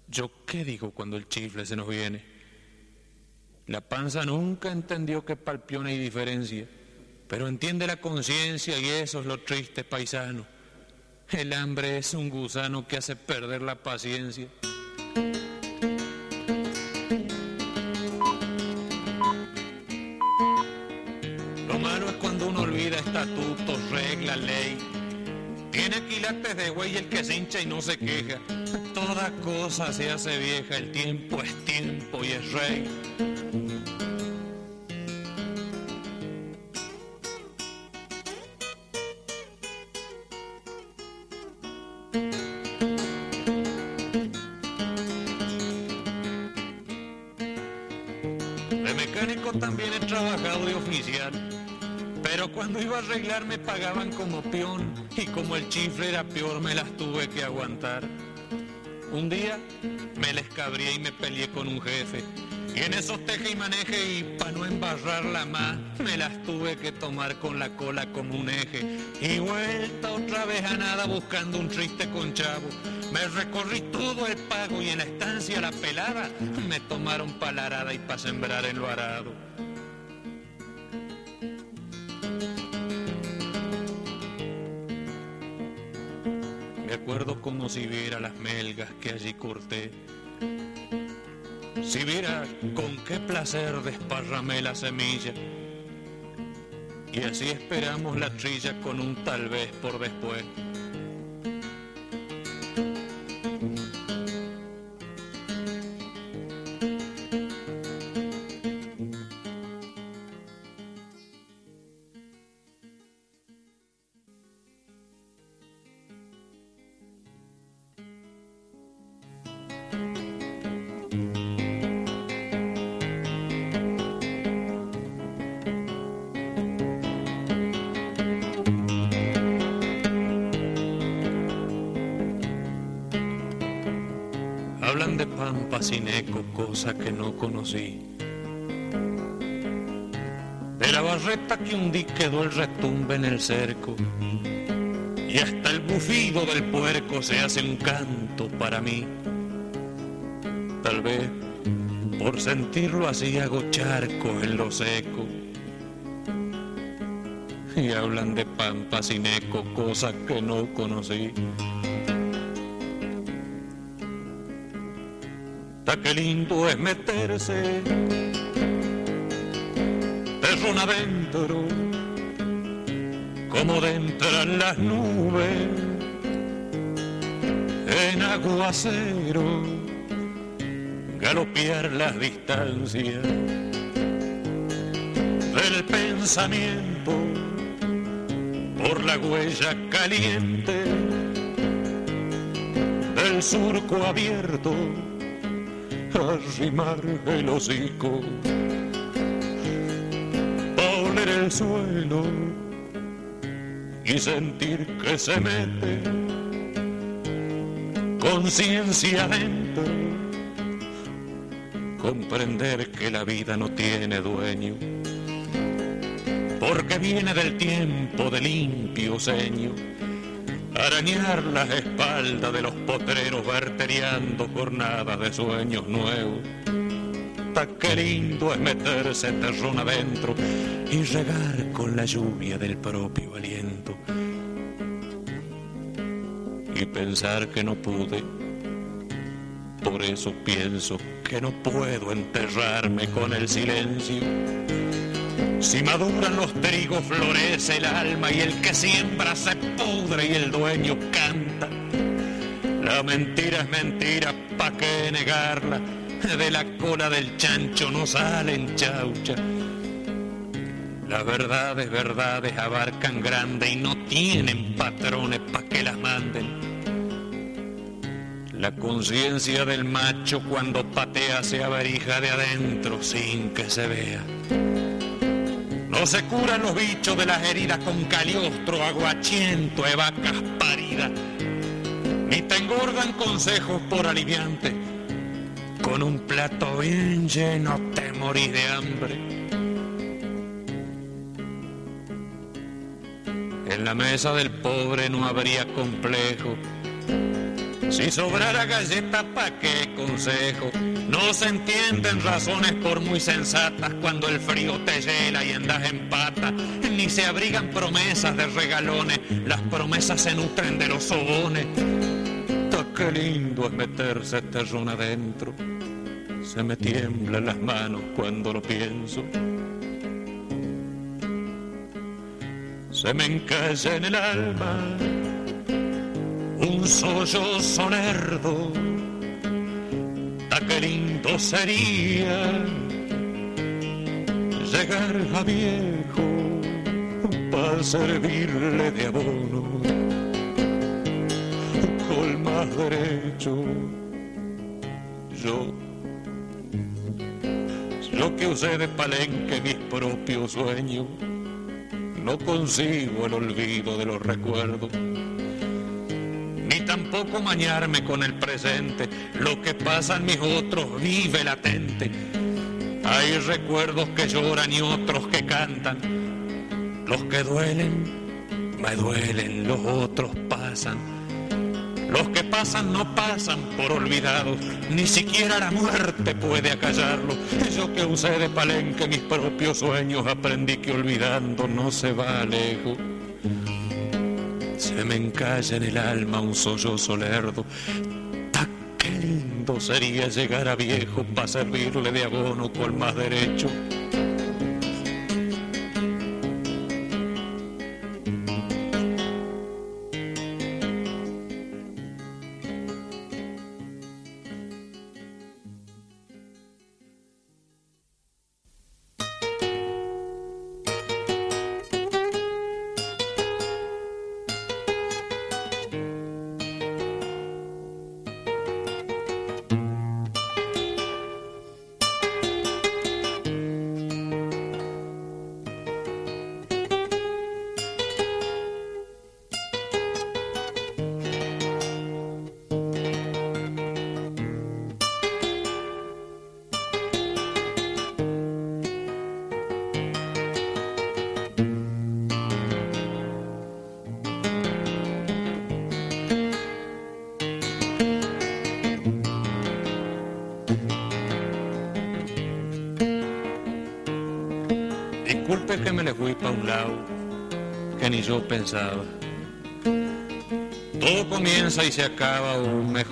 ¿yo qué digo cuando el chifle se nos viene? La panza nunca entendió que para el peón hay diferencia, pero entiende la conciencia y eso es lo triste, paisano. El hambre es un gusano que hace perder la paciencia. Lo malo es cuando uno olvida estatutos, reglas, ley. Tiene quilates de güey el que se hincha y no se queja. Toda cosa se hace vieja, el tiempo es tiempo y es rey. Mecánico también he trabajado de oficial. Pero cuando iba a arreglar me pagaban como peón y como el chifre era peor me las tuve que aguantar. Un día me les cabrié y me peleé con un jefe. Y en esos teje y maneje y para no embarrarla más, me las tuve que tomar con la cola como un eje. Y vuelta otra vez a nada buscando un triste conchavo. Me recorrí todo el pago y en la estancia la pelada me tomaron palarada y para sembrar en lo arado. Me acuerdo como si viera las melgas que allí corté. Si viera con qué placer desparramé la semilla. Y así esperamos la trilla con un tal vez por después. Cosa que no conocí. De la barreta que un día quedó el retumbe en el cerco. Y hasta el bufido del puerco se hace un canto para mí. Tal vez por sentirlo así hago charco en lo seco. Y hablan de pampa sin eco, cosa que no conocí. Ta qué lindo es meterse. Terrón adentro, como dentro en las nubes, en aguacero, galopear las distancias del pensamiento por la huella caliente del surco abierto arrimar el hocico, oler el suelo y sentir que se mete conciencia adentro, comprender que la vida no tiene dueño, porque viene del tiempo de limpio ceño arañar las espaldas de los potreros verteriando jornadas de sueños nuevos. Ta qué lindo es meterse terrón adentro y regar con la lluvia del propio aliento. Y pensar que no pude, por eso pienso que no puedo enterrarme con el silencio. Si maduran los trigos florece el alma y el que siembra se pudre y el dueño canta. La mentira es mentira, ¿pa' qué negarla? De la cola del chancho no salen chaucha. Las verdades, verdades abarcan grande y no tienen patrones pa' que las manden. La conciencia del macho cuando patea se averija de adentro sin que se vea. No se curan los bichos de las heridas con caliostro, aguachiento, e vacas paridas. Ni te engordan consejos por aliviante. Con un plato bien lleno te morís de hambre. En la mesa del pobre no habría complejo. Si sobrara galleta, ¿pa' qué consejo? No se entienden razones por muy sensatas cuando el frío te hiela y andas en pata. Ni se abrigan promesas de regalones, las promesas se nutren de los sobones. Qué lindo es meterse terrón adentro. Se me tiemblan las manos cuando lo pienso. Se me encalla en el alma un sollozo lerdo. Ta sería llegar a viejo para servirle de abono con más derecho. Yo, yo que usé de palenque mis propios sueños, no consigo el olvido de los recuerdos tampoco mañarme con el presente. Lo que pasa en mis otros vive latente. Hay recuerdos que lloran y otros que cantan. Los que duelen, me duelen, los otros pasan. Los que pasan no pasan por olvidados, ni siquiera la muerte puede acallarlo. Yo que usé de palenque mis propios sueños, aprendí que olvidando no se va lejos. Se me encalla en el alma un sollozo lerdo. ¡Ta qué lindo sería llegar a viejo para servirle de abono con más derecho!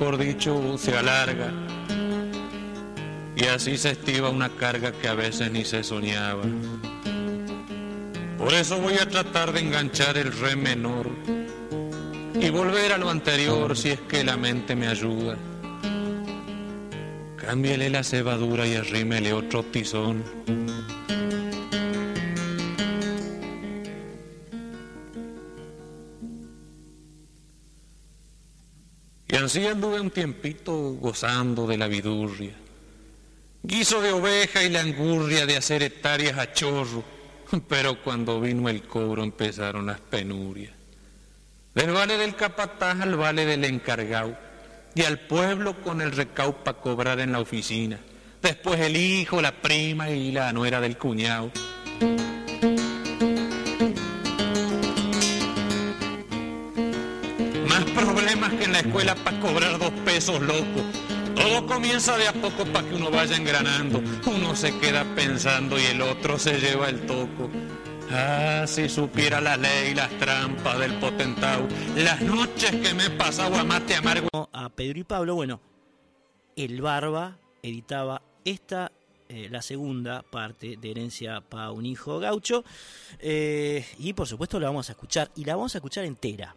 Mejor dicho, se alarga. Y así se estiva una carga que a veces ni se soñaba. Por eso voy a tratar de enganchar el re menor y volver a lo anterior si es que la mente me ayuda. Cámbiale la cebadura y arrímele otro tizón. Y así anduve un tiempito gozando de la vidurria. Guiso de oveja y la angurria de hacer hectáreas a chorro. Pero cuando vino el cobro empezaron las penurias. Del vale del capataz al vale del encargado. Y al pueblo con el recau para cobrar en la oficina. Después el hijo, la prima y la nuera del cuñado. Escuela para cobrar dos pesos locos. Todo comienza de a poco para que uno vaya engranando. Uno se queda pensando y el otro se lleva el toco. Ah, si supiera la ley, las trampas del potentado, las noches que me he pasado a mate amargo. A Pedro y Pablo, bueno, el Barba editaba esta, eh, la segunda parte de Herencia para un hijo gaucho, eh, y por supuesto la vamos a escuchar, y la vamos a escuchar entera.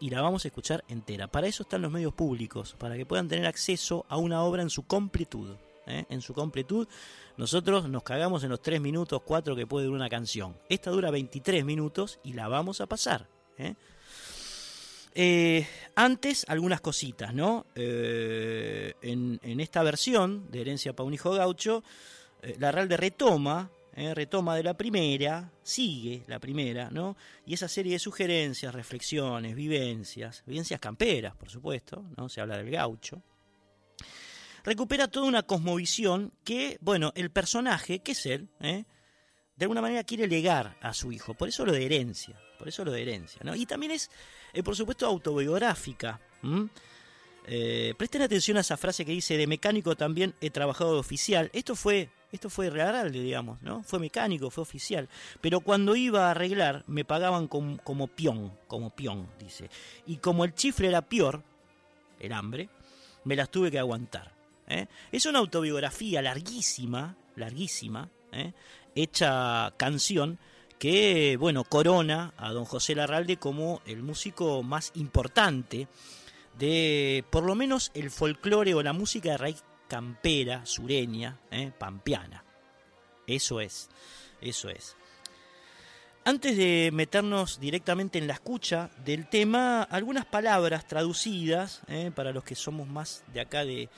Y la vamos a escuchar entera. Para eso están los medios públicos, para que puedan tener acceso a una obra en su completud. ¿eh? En su completud, nosotros nos cagamos en los 3 minutos, 4 que puede durar una canción. Esta dura 23 minutos y la vamos a pasar. ¿eh? Eh, antes, algunas cositas, ¿no? En, esta versión de Herencia para un hijo gaucho, la Realde retoma, eh, retoma de la primera, sigue la primera, ¿no? Y esa serie de sugerencias, reflexiones, vivencias, vivencias camperas, por supuesto, ¿no? Se habla del gaucho. Recupera toda una cosmovisión que, bueno, el personaje, que es él, ¿eh? de alguna manera quiere legar a su hijo. Por eso lo de herencia, por eso lo de herencia, ¿no? Y también es, eh, por supuesto, autobiográfica. Eh, presten atención a esa frase que dice, de mecánico también he trabajado de oficial. Esto fue, esto fue real, digamos, ¿no? Fue mecánico, fue oficial. Pero cuando iba a arreglar, me pagaban com- como peón, como peón, dice. Y como el chifle era peor, el hambre, me las tuve que aguantar. ¿eh? Es una autobiografía larguísima, larguísima, ¿eh? hecha canción que, bueno, corona a don José Larralde como el músico más importante de, por lo menos, el folclore o la música de raíz campera, sureña, ¿eh? pampeana. Eso es, eso es. Antes de meternos directamente en la escucha del tema, algunas palabras traducidas, ¿eh? para los que somos más de acá de,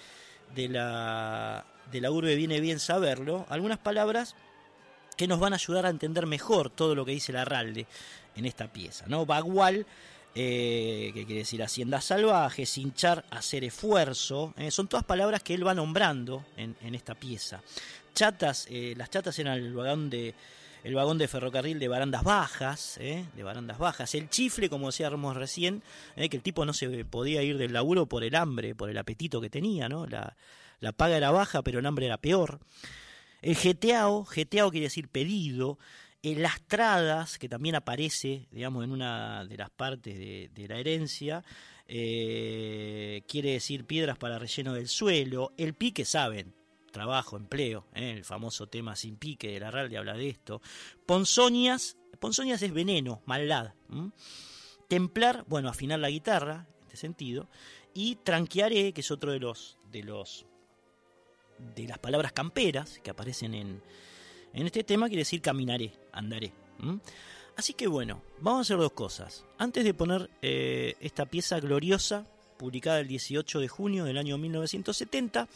de la, de la urbe viene bien saberlo, algunas palabras que nos van a ayudar a entender mejor todo lo que dice Larralde en esta pieza. ¿no? Bagual, eh, que quiere decir hacienda salvaje, hinchar, hacer esfuerzo, ¿eh? son todas palabras que él va nombrando en, en esta pieza. Chatas, eh, las chatas eran el vagón de el vagón de ferrocarril de barandas bajas, ¿eh? de barandas bajas, el chifle, como decíamos recién, ¿eh? que el tipo no se podía ir del laburo por el hambre, por el apetito que tenía, ¿no? La, la paga era baja, pero el hambre era peor. El geteao, geteao quiere decir pedido. El lastradas, que también aparece, digamos, en una de las partes de, la herencia, eh, quiere decir piedras para relleno del suelo. El pique, saben, trabajo, empleo, ¿eh? el famoso tema sin pique de la RALDE habla de esto. Ponzoñas, ponzoñas es veneno, maldad. Templar, bueno, afinar la guitarra, en este sentido. Y tranquearé, que es otro de los, de los de las palabras camperas que aparecen en, en este tema, quiere decir caminaré, andaré. Así que bueno, vamos a hacer dos cosas. Antes de poner eh, esta pieza gloriosa, publicada el 18 de junio del año 1970,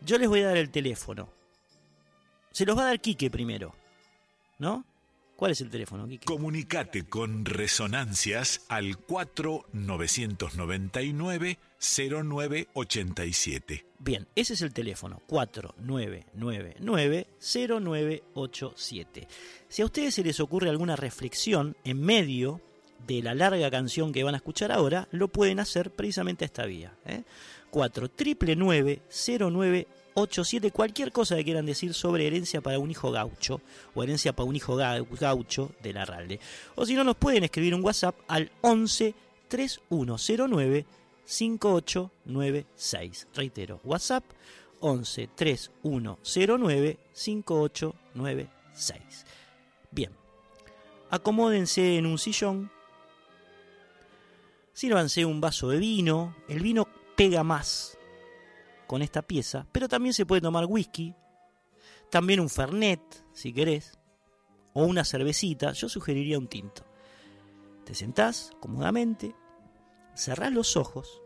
yo les voy a dar el teléfono. Se los va a dar Quique primero. ¿No? ¿Cuál es el teléfono, Quique? Comunicate con Resonancias al 4999-0987. Bien, ese es el teléfono, 4999-0987. Si a ustedes se les ocurre alguna reflexión en medio de la larga canción que van a escuchar ahora, lo pueden hacer precisamente a esta vía. ¿eh? 4 0987 287, cualquier cosa que quieran decir sobre herencia para un hijo gaucho o herencia para un hijo ga- gaucho de la RALDE. O si no, nos pueden escribir un WhatsApp al 11 3109 5896. Reitero, WhatsApp 11 3109 5896. Bien, acomódense en un sillón, sírvanse un vaso de vino, el vino pega más con esta pieza, pero también se puede tomar whisky, también un fernet, si querés, o una cervecita, yo sugeriría un tinto. Te sentás cómodamente, cerrás los ojos,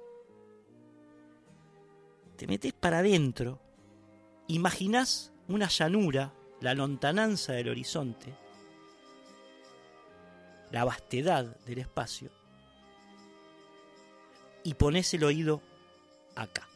te metes para adentro, imaginás una llanura, la lontananza del horizonte, la vastedad del espacio, y pones el oído acá.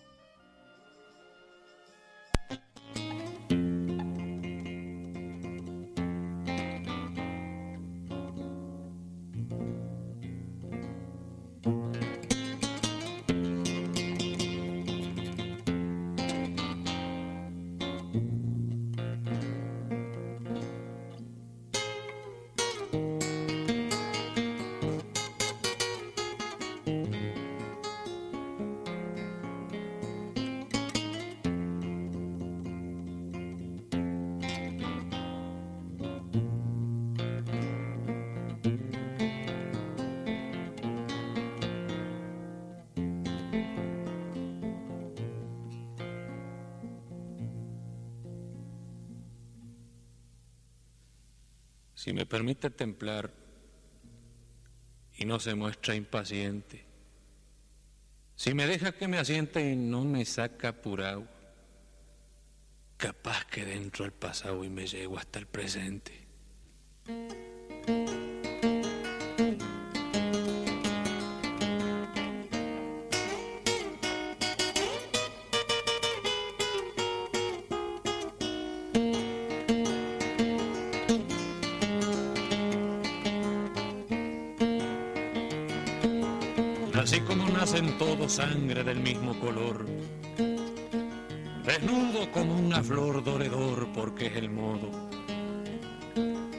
Permite templar y no se muestra impaciente, si me deja que me asiente y no me saca apurado, capaz que dentro al pasado y me llego hasta el presente. Sangre del mismo color, desnudo como una flor doredor porque es el modo.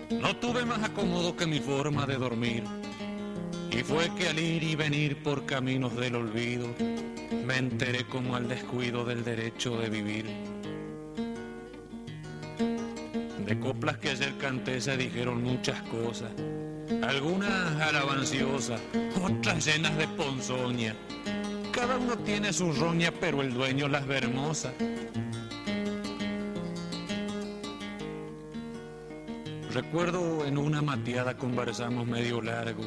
No tuve más acomodo que mi forma de dormir, y fue que al ir y venir por caminos del olvido, me enteré como al descuido del derecho de vivir. De coplas que ayer canté se dijeron muchas cosas, algunas alabanciosas, otras llenas de ponzoña. Cada uno tiene su roña, pero el dueño las ve hermosas. Recuerdo en una mateada conversamos medio largo.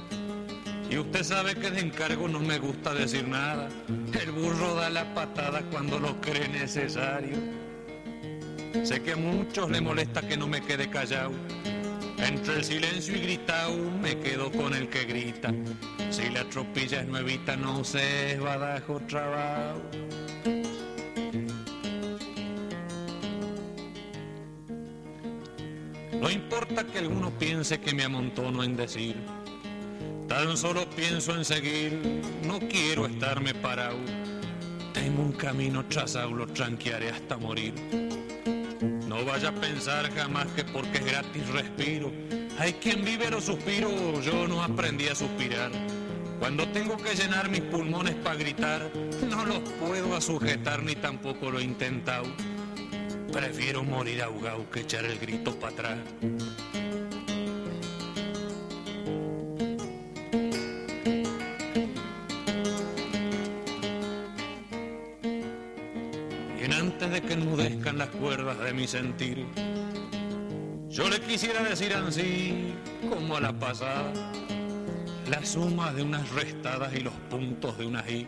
Y usted sabe que de encargo no me gusta decir nada. El burro da la patada cuando lo cree necesario. Sé que a muchos le molesta que no me quede callado. Entre el silencio y gritao me quedo con el que grita. Si la tropilla es nuevita, no sé, es badajo trabajo. No importa que alguno piense que me amontono en decir. Tan solo pienso en seguir, no quiero estarme parado. Tengo un camino trazado, lo tranquearé hasta morir. No vaya a pensar jamás que porque es gratis respiro. Hay quien vive los suspiros, yo no aprendí a suspirar. Cuando tengo que llenar mis pulmones para gritar, no los puedo sujetar ni tampoco lo he intentado. Prefiero morir ahogado que echar el grito para atrás. Mi sentir, yo le quisiera decir así, como a la pasada, la suma de unas restadas y los puntos de una I.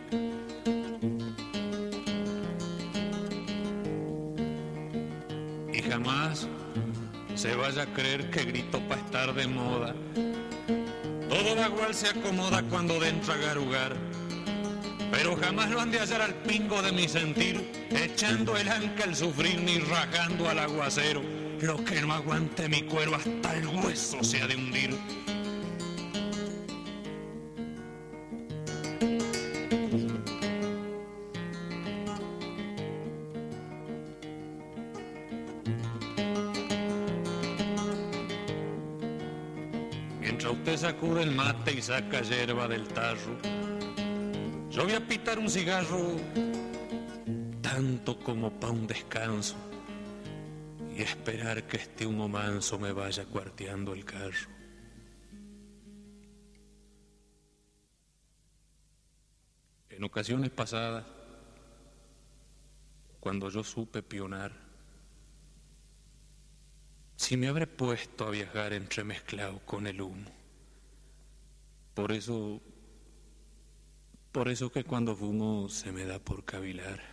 Y jamás se vaya a creer que grito para estar de moda. Todo igual se acomoda cuando dentro a garugar. Pero jamás lo han de hallar al pingo de mi sentir, echando el anca al sufrir ni rajando al aguacero. Lo que no aguante mi cuero hasta el hueso se ha de hundir. Mientras usted sacude el mate y saca hierba del tarro, yo voy a pitar un cigarro tanto como pa' un descanso y esperar que este humo manso me vaya cuarteando el carro. En ocasiones pasadas, cuando yo supe pionar, si me habré puesto a viajar entremezclado con el humo. Por eso, por eso que cuando fumo se me da por cavilar.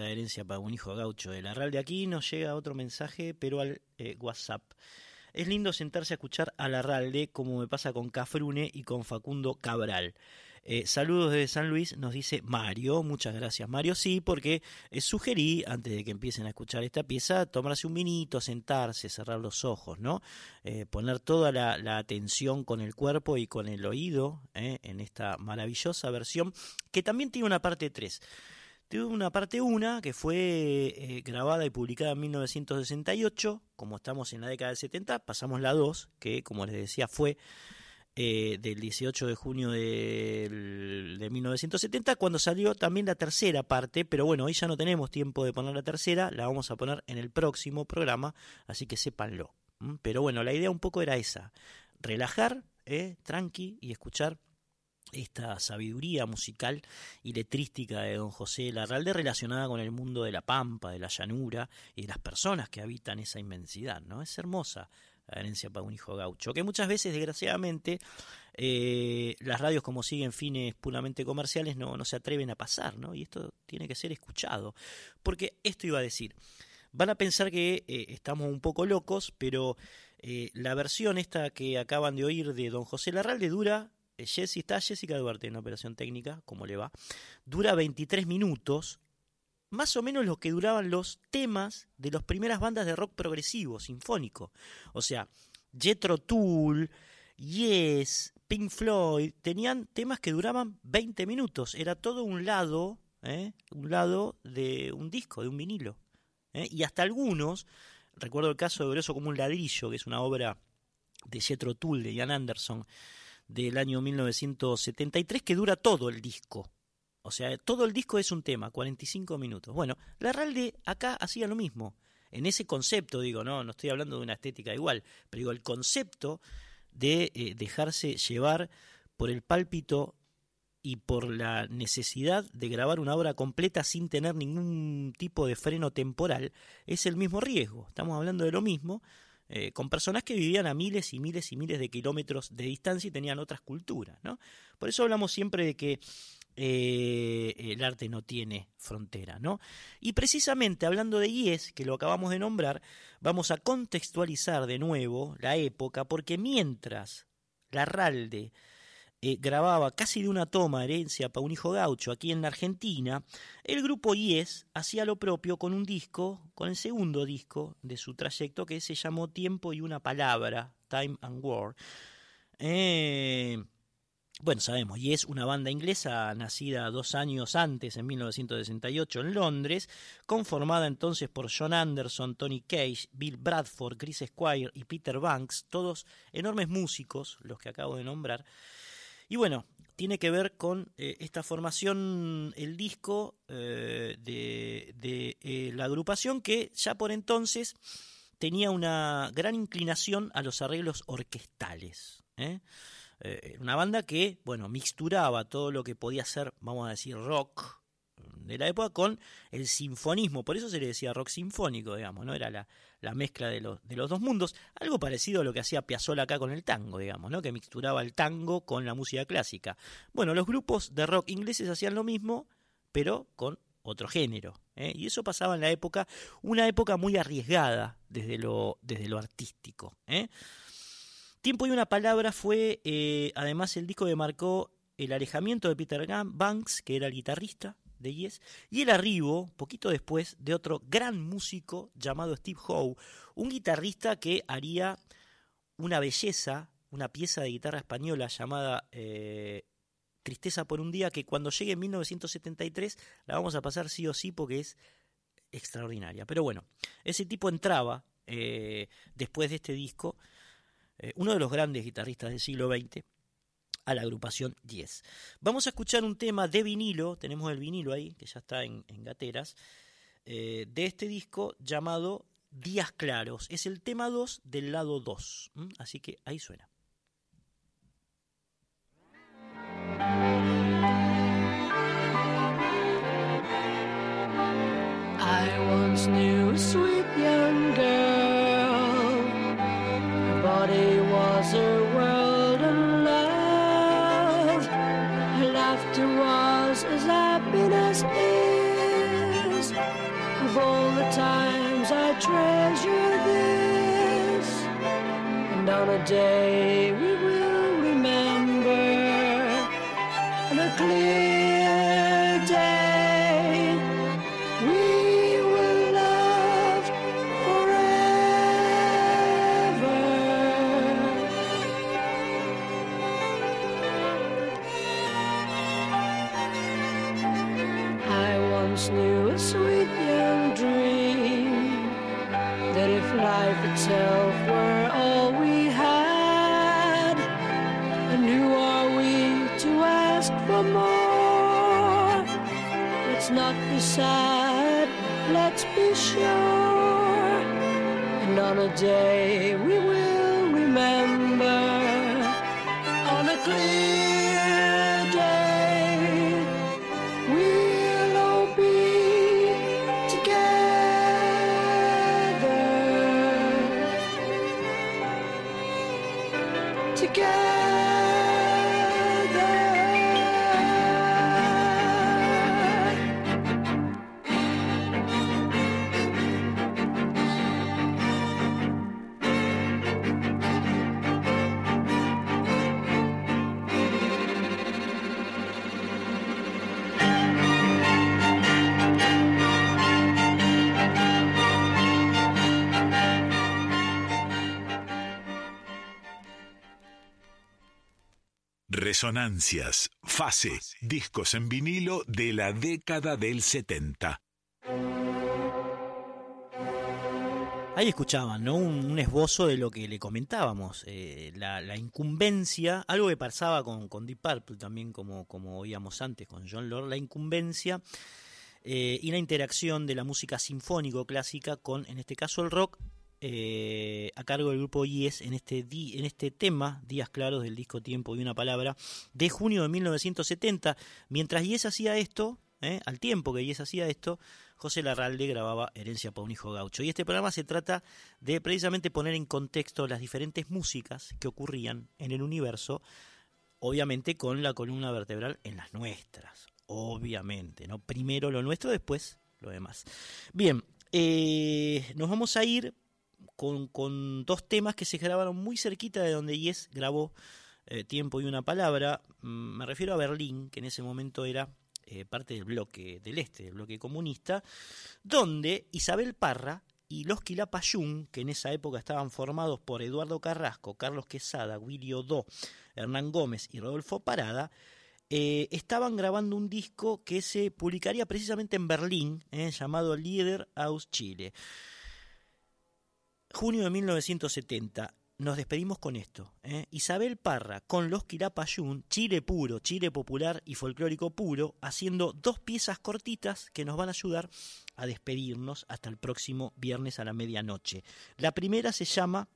De herencia para un hijo gaucho de la RAL. De aquí nos llega otro mensaje, pero al eh, WhatsApp. Es lindo sentarse a escuchar a la RALDE como me pasa con Cafrune y con Facundo Cabral. Eh, saludos desde San Luis, nos dice Mario. Muchas gracias, Mario. Sí, porque eh, sugerí, antes de que empiecen a escuchar esta pieza, tomarse un minito, sentarse, cerrar los ojos, ¿no? Poner toda la, la atención con el cuerpo y con el oído en esta maravillosa versión, que también tiene una parte 3. Una parte 1 que fue eh, grabada y publicada en 1968, como estamos en la década del 70, pasamos la 2, que como les decía fue eh, del 18 de junio de 1970, cuando salió también la tercera parte, pero bueno, hoy ya no tenemos tiempo de poner la tercera, la vamos a poner en el próximo programa, así que sépanlo. Pero bueno, la idea un poco era esa, relajar, eh, tranqui y escuchar esta sabiduría musical y letrística de don José Larralde relacionada con el mundo de la pampa, de la llanura y de las personas que habitan esa inmensidad, ¿no? Es hermosa la herencia para un hijo gaucho, que muchas veces, desgraciadamente, eh, las radios como siguen fines puramente comerciales no, no se atreven a pasar, ¿no? Y esto tiene que ser escuchado, porque esto iba a decir, van a pensar que eh, estamos un poco locos, pero eh, la versión esta que acaban de oír de don José Larralde dura eh, Jessy está Jessica Duarte en operación técnica, ¿cómo le va? Dura 23 minutos, más o menos lo que duraban los temas de las primeras bandas de rock progresivo, sinfónico. O sea, Jethro Tull, Yes, Pink Floyd, tenían temas que duraban 20 minutos. Era todo un lado, ¿eh? un lado de un disco, de un vinilo. ¿eh? Y hasta algunos, recuerdo el caso de Grueso como un ladrillo, que es una obra de Jethro Tull, de Ian Anderson, del año 1973 que dura todo el disco. O sea, todo el disco es un tema, 45 minutos. Bueno, la Ralde acá hacía lo mismo. En ese concepto, digo, no, no estoy hablando de una estética igual, pero digo, el concepto de eh, dejarse llevar por el pálpito y por la necesidad de grabar una obra completa sin tener ningún tipo de freno temporal es el mismo riesgo. Estamos hablando de lo mismo, eh, con personas que vivían a miles y miles y miles de kilómetros de distancia y tenían otras culturas. ¿no? Por eso hablamos siempre de que eh, el arte no tiene frontera. ¿no? Y precisamente hablando de IES, que lo acabamos de nombrar, vamos a contextualizar de nuevo la época, porque mientras la Ralde eh, grababa casi de una toma herencia para un hijo gaucho aquí en la Argentina, el grupo IES hacía lo propio con un disco, con el segundo disco de su trayecto que se llamó Tiempo y una palabra, Time and War. Eh, bueno, sabemos, y es una banda inglesa nacida dos años antes, en 1968, en Londres, conformada entonces por John Anderson, Tony Cage, Bill Bradford, Chris Squire y Peter Banks, todos enormes músicos, los que acabo de nombrar. Y bueno, tiene que ver con eh, esta formación, el disco eh, de, eh, la agrupación que ya por entonces tenía una gran inclinación a los arreglos orquestales. una banda que, bueno, mixturaba todo lo que podía ser, vamos a decir, rock, de la época con el sinfonismo, por eso se le decía rock sinfónico, digamos, ¿no? Era la, la mezcla de los, de los dos mundos, algo parecido a lo que hacía Piazzolla acá con el tango, digamos, ¿no? Que mixturaba el tango con la música clásica. Bueno, los grupos de rock ingleses hacían lo mismo, pero con otro género. ¿eh? Y eso pasaba en la época, una época muy arriesgada desde lo, desde lo artístico. ¿eh? Tiempo y una palabra fue eh, además el disco que marcó el alejamiento de Peter Banks, que era el guitarrista de y el arribo, poquito después, de otro gran músico llamado Steve Howe, un guitarrista que haría una belleza, una pieza de guitarra española llamada eh, Tristeza por un día, que cuando llegue en 1973 la vamos a pasar sí o sí porque es extraordinaria. Pero bueno, ese tipo entraba eh, después de este disco, eh, uno de los grandes guitarristas del siglo XX, a la agrupación 10. Vamos a escuchar un tema de vinilo, tenemos el vinilo ahí, que ya está en, en gateras, eh, de este disco llamado Días Claros. Es el tema 2 del lado 2. Así que ahí suena. I and on a day day Resonancias, fase, discos en vinilo de la década del 70. Ahí escuchaban, ¿no? Un, esbozo de lo que le comentábamos, eh, la, incumbencia, algo que pasaba con, con Deep Purple también, como, como oíamos antes con John Lord, la incumbencia eh, y la interacción de la música sinfónico clásica con, en este caso, el rock, eh, a cargo del grupo Yes en este, en este tema, Días Claros del disco Tiempo y una Palabra, de junio de 1970. Mientras Yes hacía esto, ¿eh? al tiempo que Yes hacía esto, José Larralde grababa Herencia para un hijo gaucho. Y este programa se trata de precisamente poner en contexto las diferentes músicas que ocurrían en el universo, obviamente con la columna vertebral en las nuestras, obviamente, ¿no? Primero lo nuestro, después lo demás. Bien, eh, nos vamos a ir con, dos temas que se grabaron muy cerquita de donde Yes grabó eh, Tiempo y una Palabra. Mm, Me refiero a Berlín, que en ese momento era eh, parte del bloque del este, del bloque comunista, donde Isabel Parra y los Quilapayún, que en esa época estaban formados por Eduardo Carrasco, Carlos Quesada, Willy Odó, Hernán Gómez y Rodolfo Parada, eh, estaban grabando un disco que se publicaría precisamente en Berlín, eh, llamado Lieder aus Chile. Junio de 1970. Nos despedimos con esto. ¿eh? Isabel Parra con los Quilapayún, Chile puro, Chile popular y folclórico puro, haciendo dos piezas cortitas que nos van a ayudar a despedirnos hasta el próximo viernes a la medianoche. La primera se llama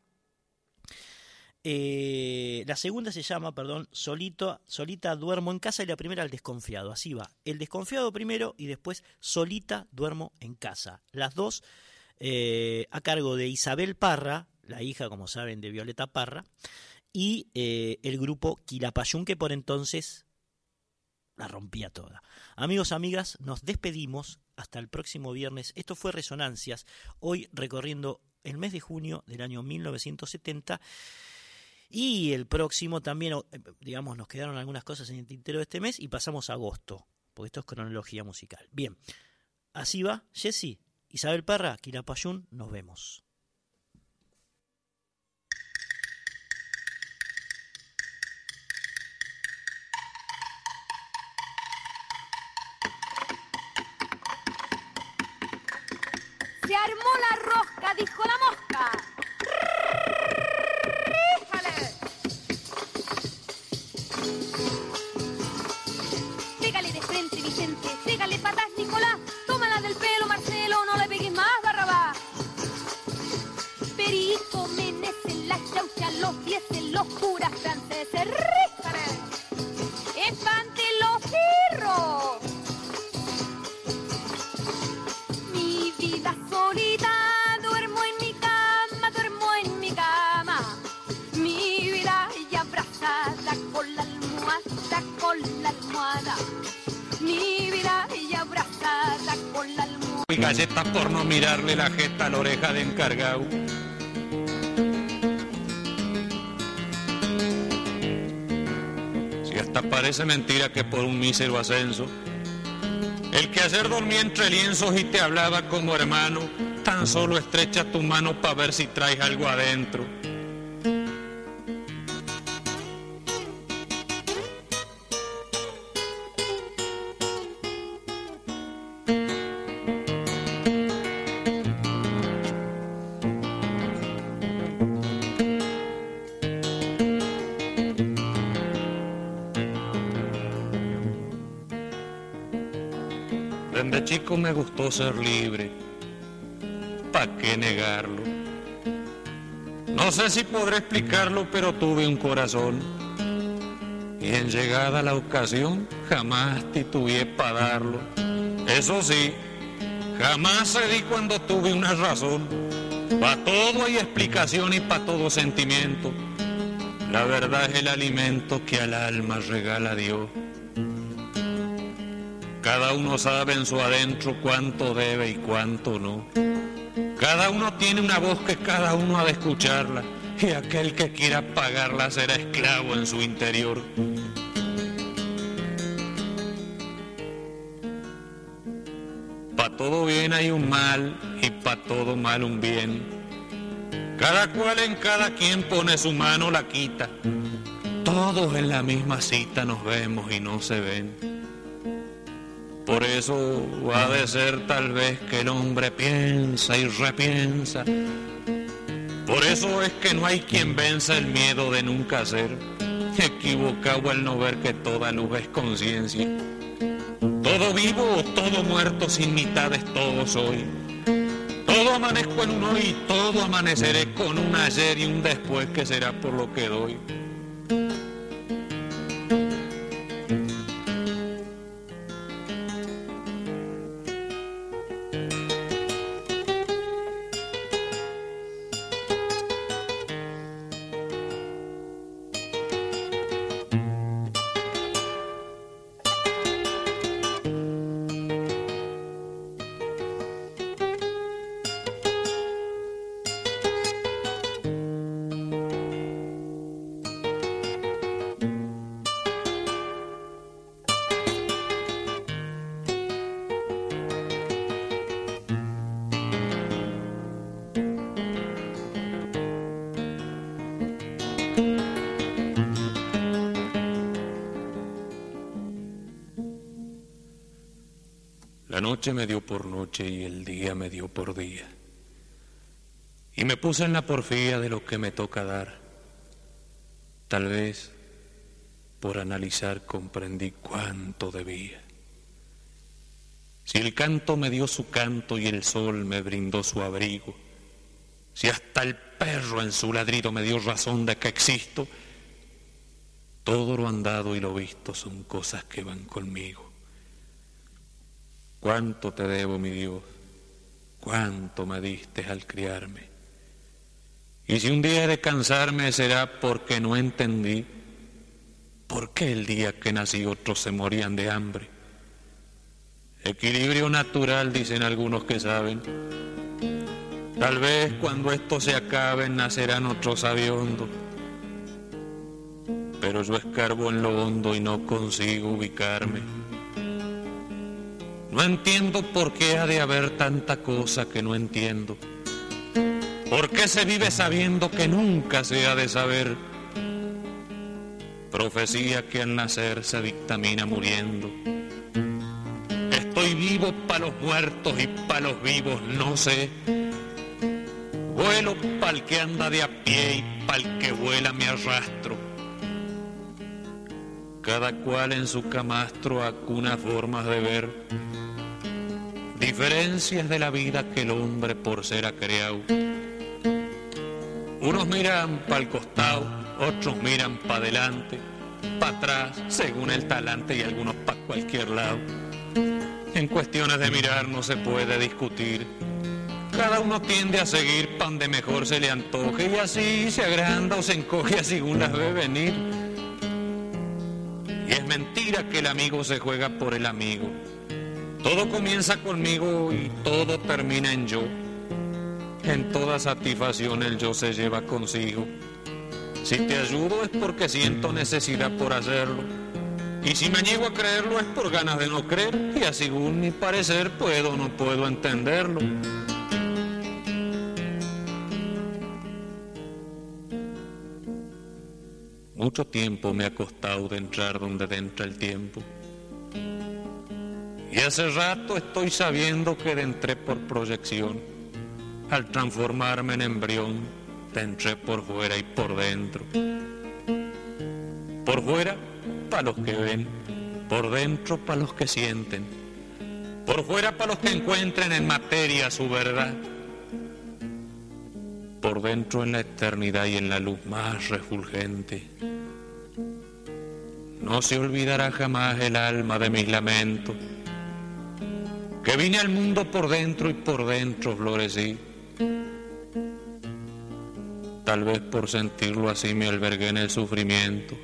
eh, la segunda se llama, perdón, Solito, Solita duermo en casa y la primera el desconfiado. Así va. El desconfiado primero y después Solita duermo en casa. Las dos eh, a cargo de Isabel Parra, la hija, como saben, de Violeta Parra, y eh, el grupo Quilapayún, que por entonces la rompía toda. Amigos, amigas, nos despedimos hasta el próximo viernes. Esto fue Resonancias, hoy recorriendo el mes de junio del año 1970. Y el próximo también, eh, digamos, nos quedaron algunas cosas en el tintero de este mes y pasamos a agosto, porque esto es cronología musical. Bien, así va, Jesse, Isabel Parra, Quilapayún, nos vemos. Se armó la rosca, dijo la mosca. Galletas por no mirarle la jeta a la oreja de encargado. Si hasta parece mentira que por un mísero ascenso, el que ayer dormía entre lienzos y te hablaba como hermano, tan solo estrecha tu mano para ver si traes algo adentro. Ser libre. ¿Para qué negarlo? No sé si podré explicarlo, pero tuve un corazón. Y en llegada la ocasión, jamás titubeé para darlo. Eso sí, jamás cedí cuando tuve una razón. Para todo hay explicación y para todo sentimiento. La verdad es el alimento que al alma regala Dios. Cada uno sabe en su adentro cuánto debe y cuánto no. Cada uno tiene una voz que cada uno ha de escucharla y aquel que quiera pagarla será esclavo en su interior. Pa' todo bien hay un mal y pa' todo mal un bien. Cada cual en cada quien pone su mano la quita. Todos en la misma cita nos vemos y no se ven. Por eso ha de ser tal vez que el hombre piensa y repiensa. Por eso es que no hay quien venza el miedo de nunca ser. Equivocado al no ver que toda luz es conciencia. Todo vivo o todo muerto sin mitades todo soy. Todo amanezco en un hoy, todo amaneceré con un ayer y un después que será por lo que doy. Me dio por noche y el día me dio por día. Y me puse en la porfía de lo que me toca dar. Tal vez por analizar comprendí cuánto debía. Si el canto me dio su canto y el sol me brindó su abrigo, Si hasta el perro en su ladrido me dio razón de que existo, todo lo andado y lo visto son cosas que van conmigo. Cuánto te debo, mi Dios, cuánto me diste al criarme. Y si un día he de cansarme será porque no entendí por qué el día que nací otros se morían de hambre. Equilibrio natural, dicen algunos que saben. Tal vez cuando esto se acabe nacerán otros sabiondos. Pero yo escarbo en lo hondo y no consigo ubicarme. No entiendo por qué ha de haber tanta cosa que no entiendo. ¿Por qué se vive sabiendo que nunca se ha de saber? Profecía que al nacer se dictamina muriendo. Estoy vivo para los muertos y para los vivos, no sé. Vuelo pa'l que anda de a pie y pa'l que vuela me arrastro. Cada cual en su camastro acuna formas de ver. Diferencias de la vida que el hombre por ser ha creado. Unos miran pa'l costado, otros miran pa' adelante, pa' atrás, según el talante y algunos pa' cualquier lado. En cuestiones de mirar no se puede discutir. Cada uno tiende a seguir pan de mejor se le antoje y así se agranda o se encoge según las ve venir. Y es mentira que el amigo se juega por el amigo. Todo comienza conmigo y todo termina en yo. En toda satisfacción el yo se lleva consigo. Si te ayudo es porque siento necesidad por hacerlo. Y si me niego a creerlo es por ganas de no creer. Y así según mi parecer puedo o no puedo entenderlo. Mucho tiempo me ha costado de entrar donde entra el tiempo. Y hace rato estoy sabiendo que entré por proyección. Al transformarme en embrión, te entré por fuera y por dentro. Por fuera, para los que ven. Por dentro, para los que sienten. Por fuera, para los que encuentren en materia su verdad. Por dentro, en la eternidad y en la luz más refulgente. No se olvidará jamás el alma de mis lamentos que vine al mundo por dentro y por dentro florecí. Tal vez por sentirlo así me albergué en el sufrimiento.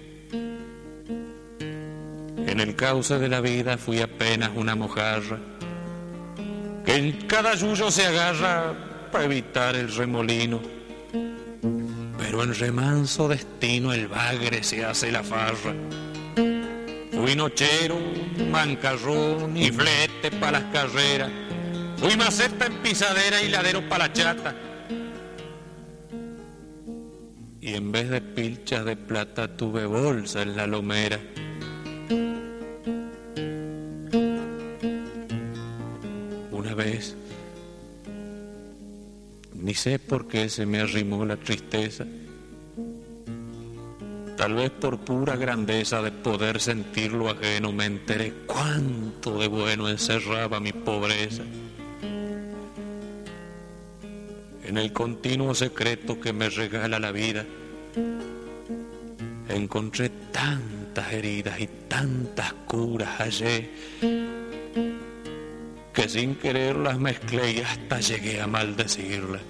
En el cauce de la vida fui apenas una mojarra, que en cada yuyo se agarra para evitar el remolino. Pero en remanso destino el bagre se hace la farra. Fui nochero, mancarrón y flete para las carreras. Fui maceta en pisadera y ladero para la chata. Y en vez de pilchas de plata tuve bolsa en la lomera. Una vez, ni sé por qué se me arrimó la tristeza Tal vez por pura grandeza de poder sentir lo ajeno me enteré cuánto de bueno encerraba mi pobreza. En el continuo secreto que me regala la vida, encontré tantas heridas y tantas curas hallé que sin querer las mezclé y hasta llegué a maldecirlas.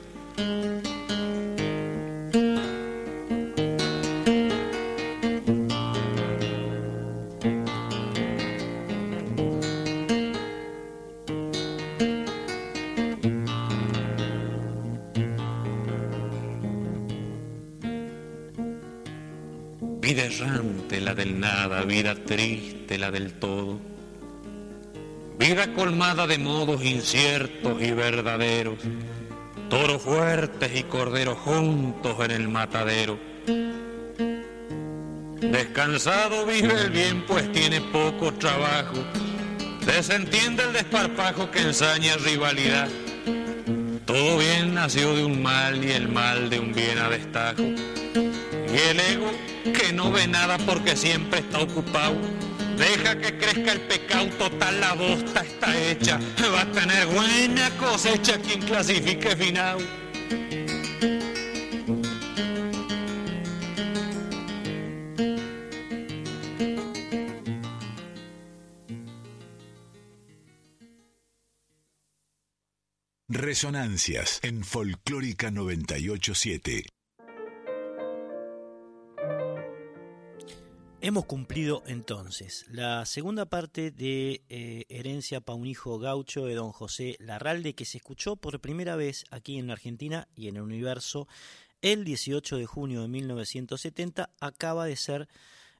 Del todo. Vida colmada de modos inciertos y verdaderos. Toros fuertes y corderos juntos en el matadero. Descansado vive el bien pues tiene poco trabajo. Desentiende el desparpajo que ensaña rivalidad. Todo bien nació de un mal y el mal de un bien a destajo. Y el ego, que no ve nada porque siempre está ocupado, Deja que crezca el pecado, total la bosta está hecha. Va a tener buena cosecha quien clasifique final. Resonancias en Folclórica 987. Hemos cumplido entonces la segunda parte de eh, Herencia pa' un hijo gaucho de don José Larralde, que se escuchó por primera vez aquí en Argentina y en el universo el 18 de junio de 1970, acaba de ser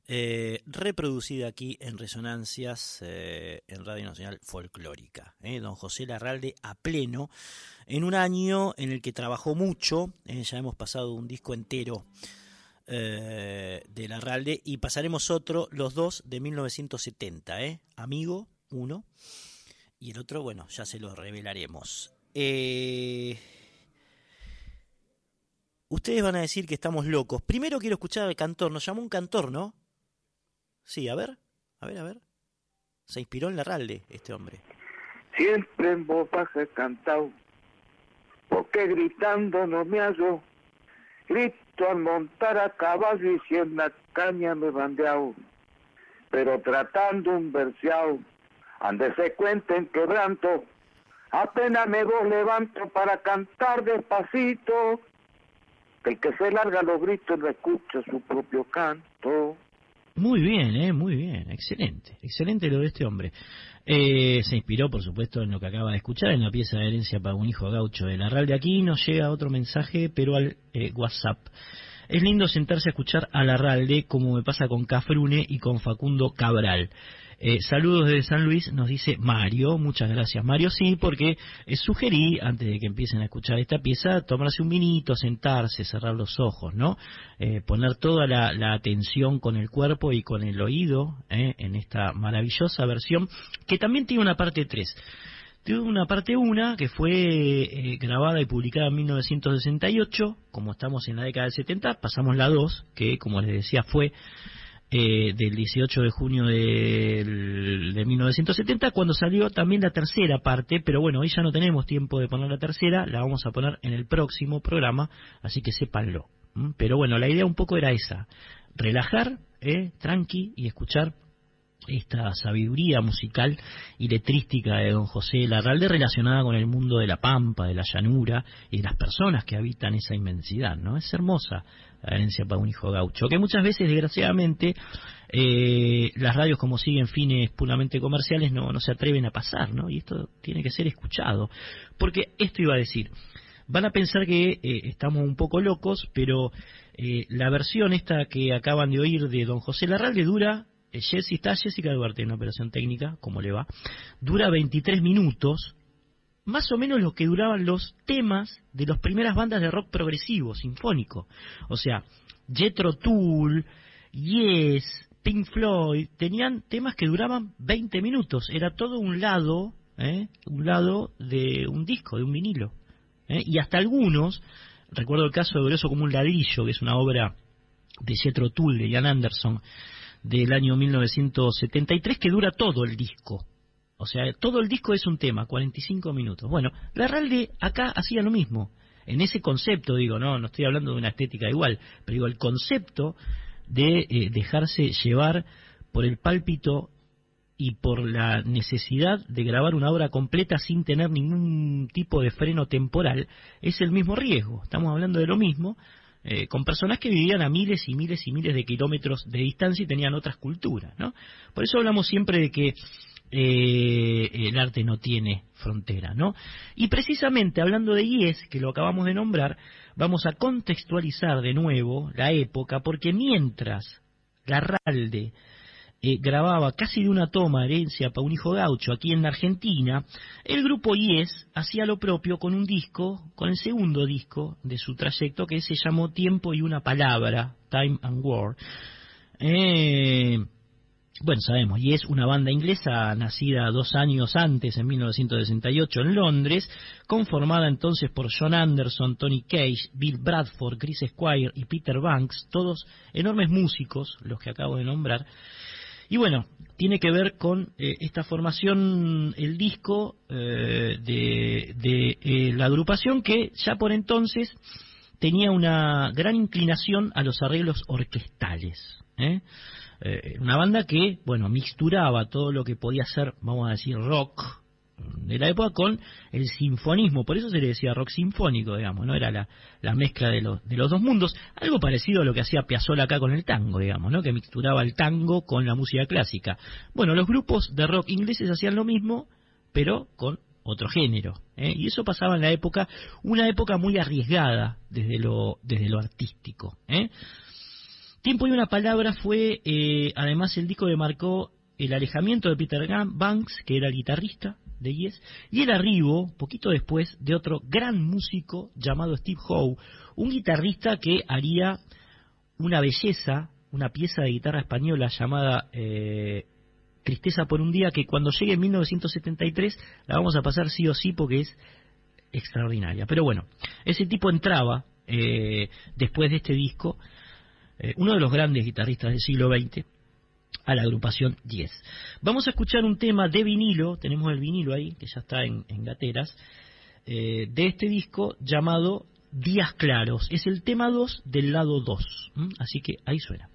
eh, reproducida aquí en Resonancias eh, en Radio Nacional Folclórica. Don José Larralde a pleno, en un año en el que trabajó mucho, ya hemos pasado un disco entero eh, de Larralde y pasaremos otro, los dos de 1970, ¿eh? Amigo, uno, y el otro, bueno, ya se lo revelaremos. Eh, ustedes van a decir que estamos locos. Primero quiero escuchar al cantor, nos llamó un cantor, ¿no? Sí, a ver, a ver, a ver. Se inspiró en Larralde este hombre. Siempre en voz baja he cantado, porque gritando no me hallo. Al montar a caballo y si en la caña me bandeado. Pero tratando un verseado, ande se cuenta en quebranto, apenas me voz levanto para cantar despacito. El que se larga los gritos no escucha su propio canto. Muy bien, eh, muy bien, excelente, excelente lo de este hombre. Eh, se inspiró, por supuesto, en lo que acaba de escuchar, en la pieza de herencia para un hijo gaucho de Larralde. Aquí nos llega otro mensaje, pero al eh, WhatsApp. Es lindo sentarse a escuchar a Larralde, como me pasa con Cafrune y con Facundo Cabral. Eh, saludos desde San Luis, nos dice Mario. Muchas gracias, Mario. Sí, porque eh, sugerí, antes de que empiecen a escuchar esta pieza, tomarse un minito, sentarse, cerrar los ojos, ¿no? Eh, poner toda la, atención con el cuerpo y con el oído ¿eh? en esta maravillosa versión, que también tiene una parte 3. Tiene una parte 1 que fue eh, grabada y publicada en 1968, como estamos en la década del 70, pasamos la 2, que como les decía fue eh, del 18 de junio del- de 1970, cuando salió también la tercera parte, pero bueno, hoy ya no tenemos tiempo de poner la tercera, la vamos a poner en el próximo programa, así que sépanlo. Pero bueno, la idea un poco era esa, relajar, eh, tranqui y escuchar esta sabiduría musical y letrística de don José Larralde relacionada con el mundo de la pampa, de la llanura y de las personas que habitan esa inmensidad, ¿no? Es hermosa la herencia para un hijo gaucho, que muchas veces, desgraciadamente, eh, las radios como siguen fines puramente comerciales no, no se atreven a pasar, ¿no? Y esto tiene que ser escuchado, porque esto iba a decir, van a pensar que eh, estamos un poco locos, pero eh, la versión esta que acaban de oír de don José Larralde dura Jessy está Jessica Duarte en operación técnica, como le va, dura 23 minutos, más o menos lo que duraban los temas de las primeras bandas de rock progresivo, sinfónico. O sea, Jethro Tull, Yes, Pink Floyd, tenían temas que duraban 20 minutos. Era todo un lado, ¿eh? un lado de un disco, de un vinilo. ¿eh? Y hasta algunos, recuerdo el caso de Grueso como un ladrillo, que es una obra de Jethro Tull, de Ian Anderson, del año 1973 que dura todo el disco. O sea, todo el disco es un tema, 45 minutos. Bueno, Larralde acá hacía lo mismo. En ese concepto, digo, no, no estoy hablando de una estética igual, pero digo, el concepto de eh, dejarse llevar por el pálpito y por la necesidad de grabar una obra completa sin tener ningún tipo de freno temporal, es el mismo riesgo. Estamos hablando de lo mismo, eh, con personas que vivían a miles y miles y miles de kilómetros de distancia y tenían otras culturas, ¿no? Por eso hablamos siempre de que eh, el arte no tiene frontera, ¿no? Y precisamente hablando de IES, que lo acabamos de nombrar, vamos a contextualizar de nuevo la época, porque mientras Larralde eh, grababa casi de una toma herencia para un hijo gaucho aquí en la Argentina, el grupo IES hacía lo propio con un disco, con el segundo disco de su trayecto que se llamó Tiempo y una palabra, Time and War. Eh, bueno, sabemos, y es una banda inglesa nacida dos años antes, en 1968, en Londres, conformada entonces por John Anderson, Tony Cage, Bill Bradford, Chris Squire y Peter Banks, todos enormes músicos, los que acabo de nombrar. Y bueno, tiene que ver con eh, esta formación, el disco eh, de, eh, la agrupación que ya por entonces tenía una gran inclinación a los arreglos orquestales. ¿eh? Eh, una banda que, bueno, mixturaba todo lo que podía ser, vamos a decir, rock, de la época con el sinfonismo, por eso se le decía rock sinfónico, digamos, no era la, la mezcla de los, de los dos mundos, algo parecido a lo que hacía Piazzolla acá con el tango, digamos, ¿no? que mixturaba el tango con la música clásica. Bueno, los grupos de rock ingleses hacían lo mismo, pero con otro género. ¿eh? Y eso pasaba en la época, una época muy arriesgada desde lo, desde lo artístico. ¿eh? Tiempo y una palabra fue eh, además el disco que marcó el alejamiento de Peter Banks, que era guitarrista de Yes, y el arribo, poquito después, de otro gran músico llamado Steve Howe, un guitarrista que haría una belleza, una pieza de guitarra española llamada eh, Tristeza por un día, que cuando llegue en 1973 la vamos a pasar sí o sí porque es extraordinaria. Pero bueno, ese tipo entraba eh, después de este disco, eh, uno de los grandes guitarristas del siglo XX, a la agrupación 10. Vamos a escuchar un tema de vinilo, tenemos el vinilo ahí, que ya está en, gateras, eh, de este disco llamado Días Claros. Es el tema 2 del lado 2. ¿m? Así que ahí suena.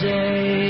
Day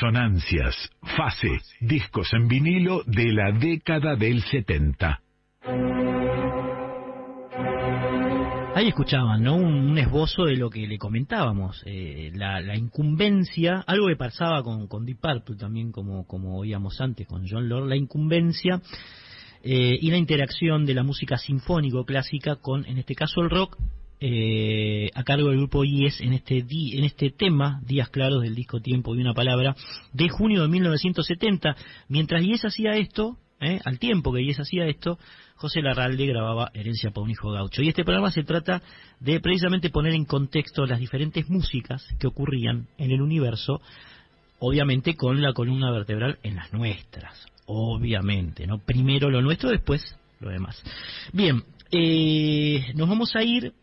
Resonancias, fase, discos en vinilo de la década del 70. Ahí escuchaban, ¿no? Un, esbozo de lo que le comentábamos, eh, la, incumbencia, algo que pasaba con, con Deep Purple también, como, como oíamos antes con John Lord, la incumbencia eh, y la interacción de la música sinfónico clásica con, en este caso, el rock, eh, a cargo del grupo IES en este, en este tema, Días Claros del disco Tiempo y una Palabra, de junio de 1970. Mientras IES hacía esto, eh, al tiempo que IES hacía esto, José Larralde grababa Herencia para un hijo gaucho. Y este programa se trata de precisamente poner en contexto las diferentes músicas que ocurrían en el universo, obviamente con la columna vertebral en las nuestras, obviamente, ¿no? Primero lo nuestro, después lo demás. Bien, eh, nos vamos a ir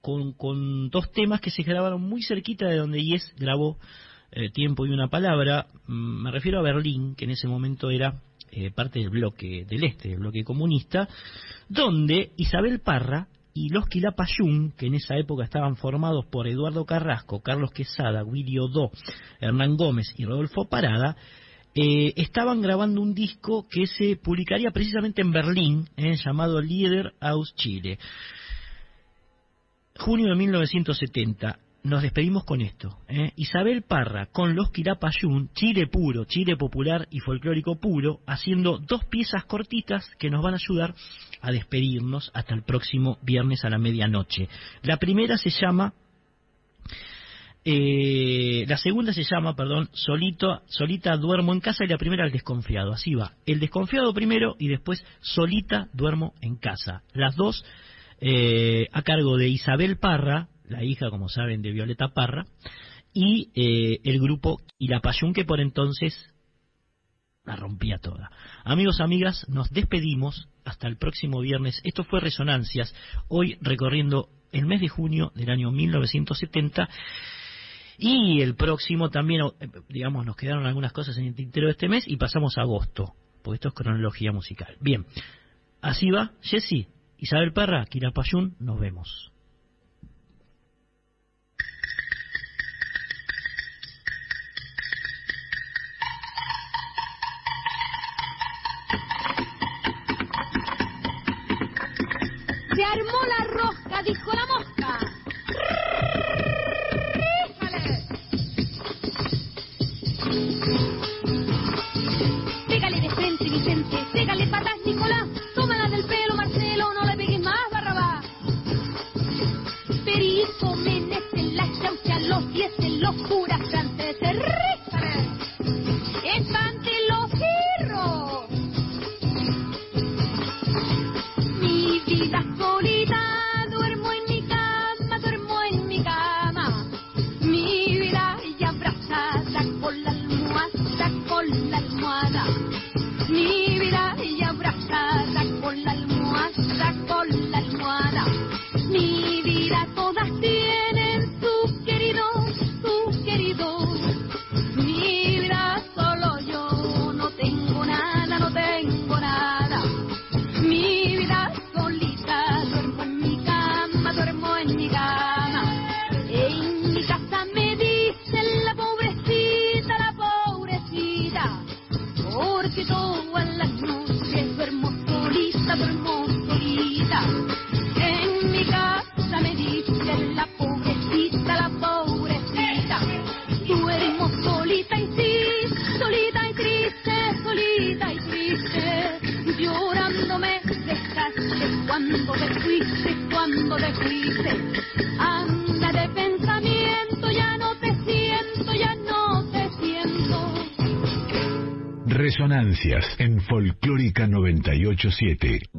con, con dos temas que se grabaron muy cerquita de donde Yes grabó eh, Tiempo y una Palabra. Mm, Me refiero a Berlín, que en ese momento era eh, parte del bloque del este, del bloque comunista, donde Isabel Parra y los Quilapayún, que en esa época estaban formados por Eduardo Carrasco, Carlos Quesada, Willy Odó, Hernán Gómez y Rodolfo Parada, eh, estaban grabando un disco que se publicaría precisamente en Berlín, eh, llamado Lieder aus Chile junio de 1970. Nos despedimos con esto. ¿eh? Isabel Parra con los Quirapayún, Chile puro, Chile popular y folclórico puro, haciendo dos piezas cortitas que nos van a ayudar a despedirnos hasta el próximo viernes a la medianoche. La primera se llama eh, la segunda se llama, perdón, solito, solita duermo en casa y la primera el desconfiado. Así va, el desconfiado primero y después solita duermo en casa. Las dos eh, a cargo de Isabel Parra, la hija, como saben, de Violeta Parra, y eh, el grupo Irapayún, que por entonces la rompía toda. Amigos, amigas, nos despedimos hasta el próximo viernes. Esto fue Resonancias, hoy recorriendo el mes de junio del año 1970. Y el próximo también, eh, digamos, nos quedaron algunas cosas en el tintero de este mes y pasamos a agosto, porque esto es cronología musical. Bien, así va, Jesse. Isabel Parra, Quilapayún, nos vemos. Se armó la rosca, dijo la mosca. ¡Pégale! Vicente. Pégale Nicolás. en Folclórica 987.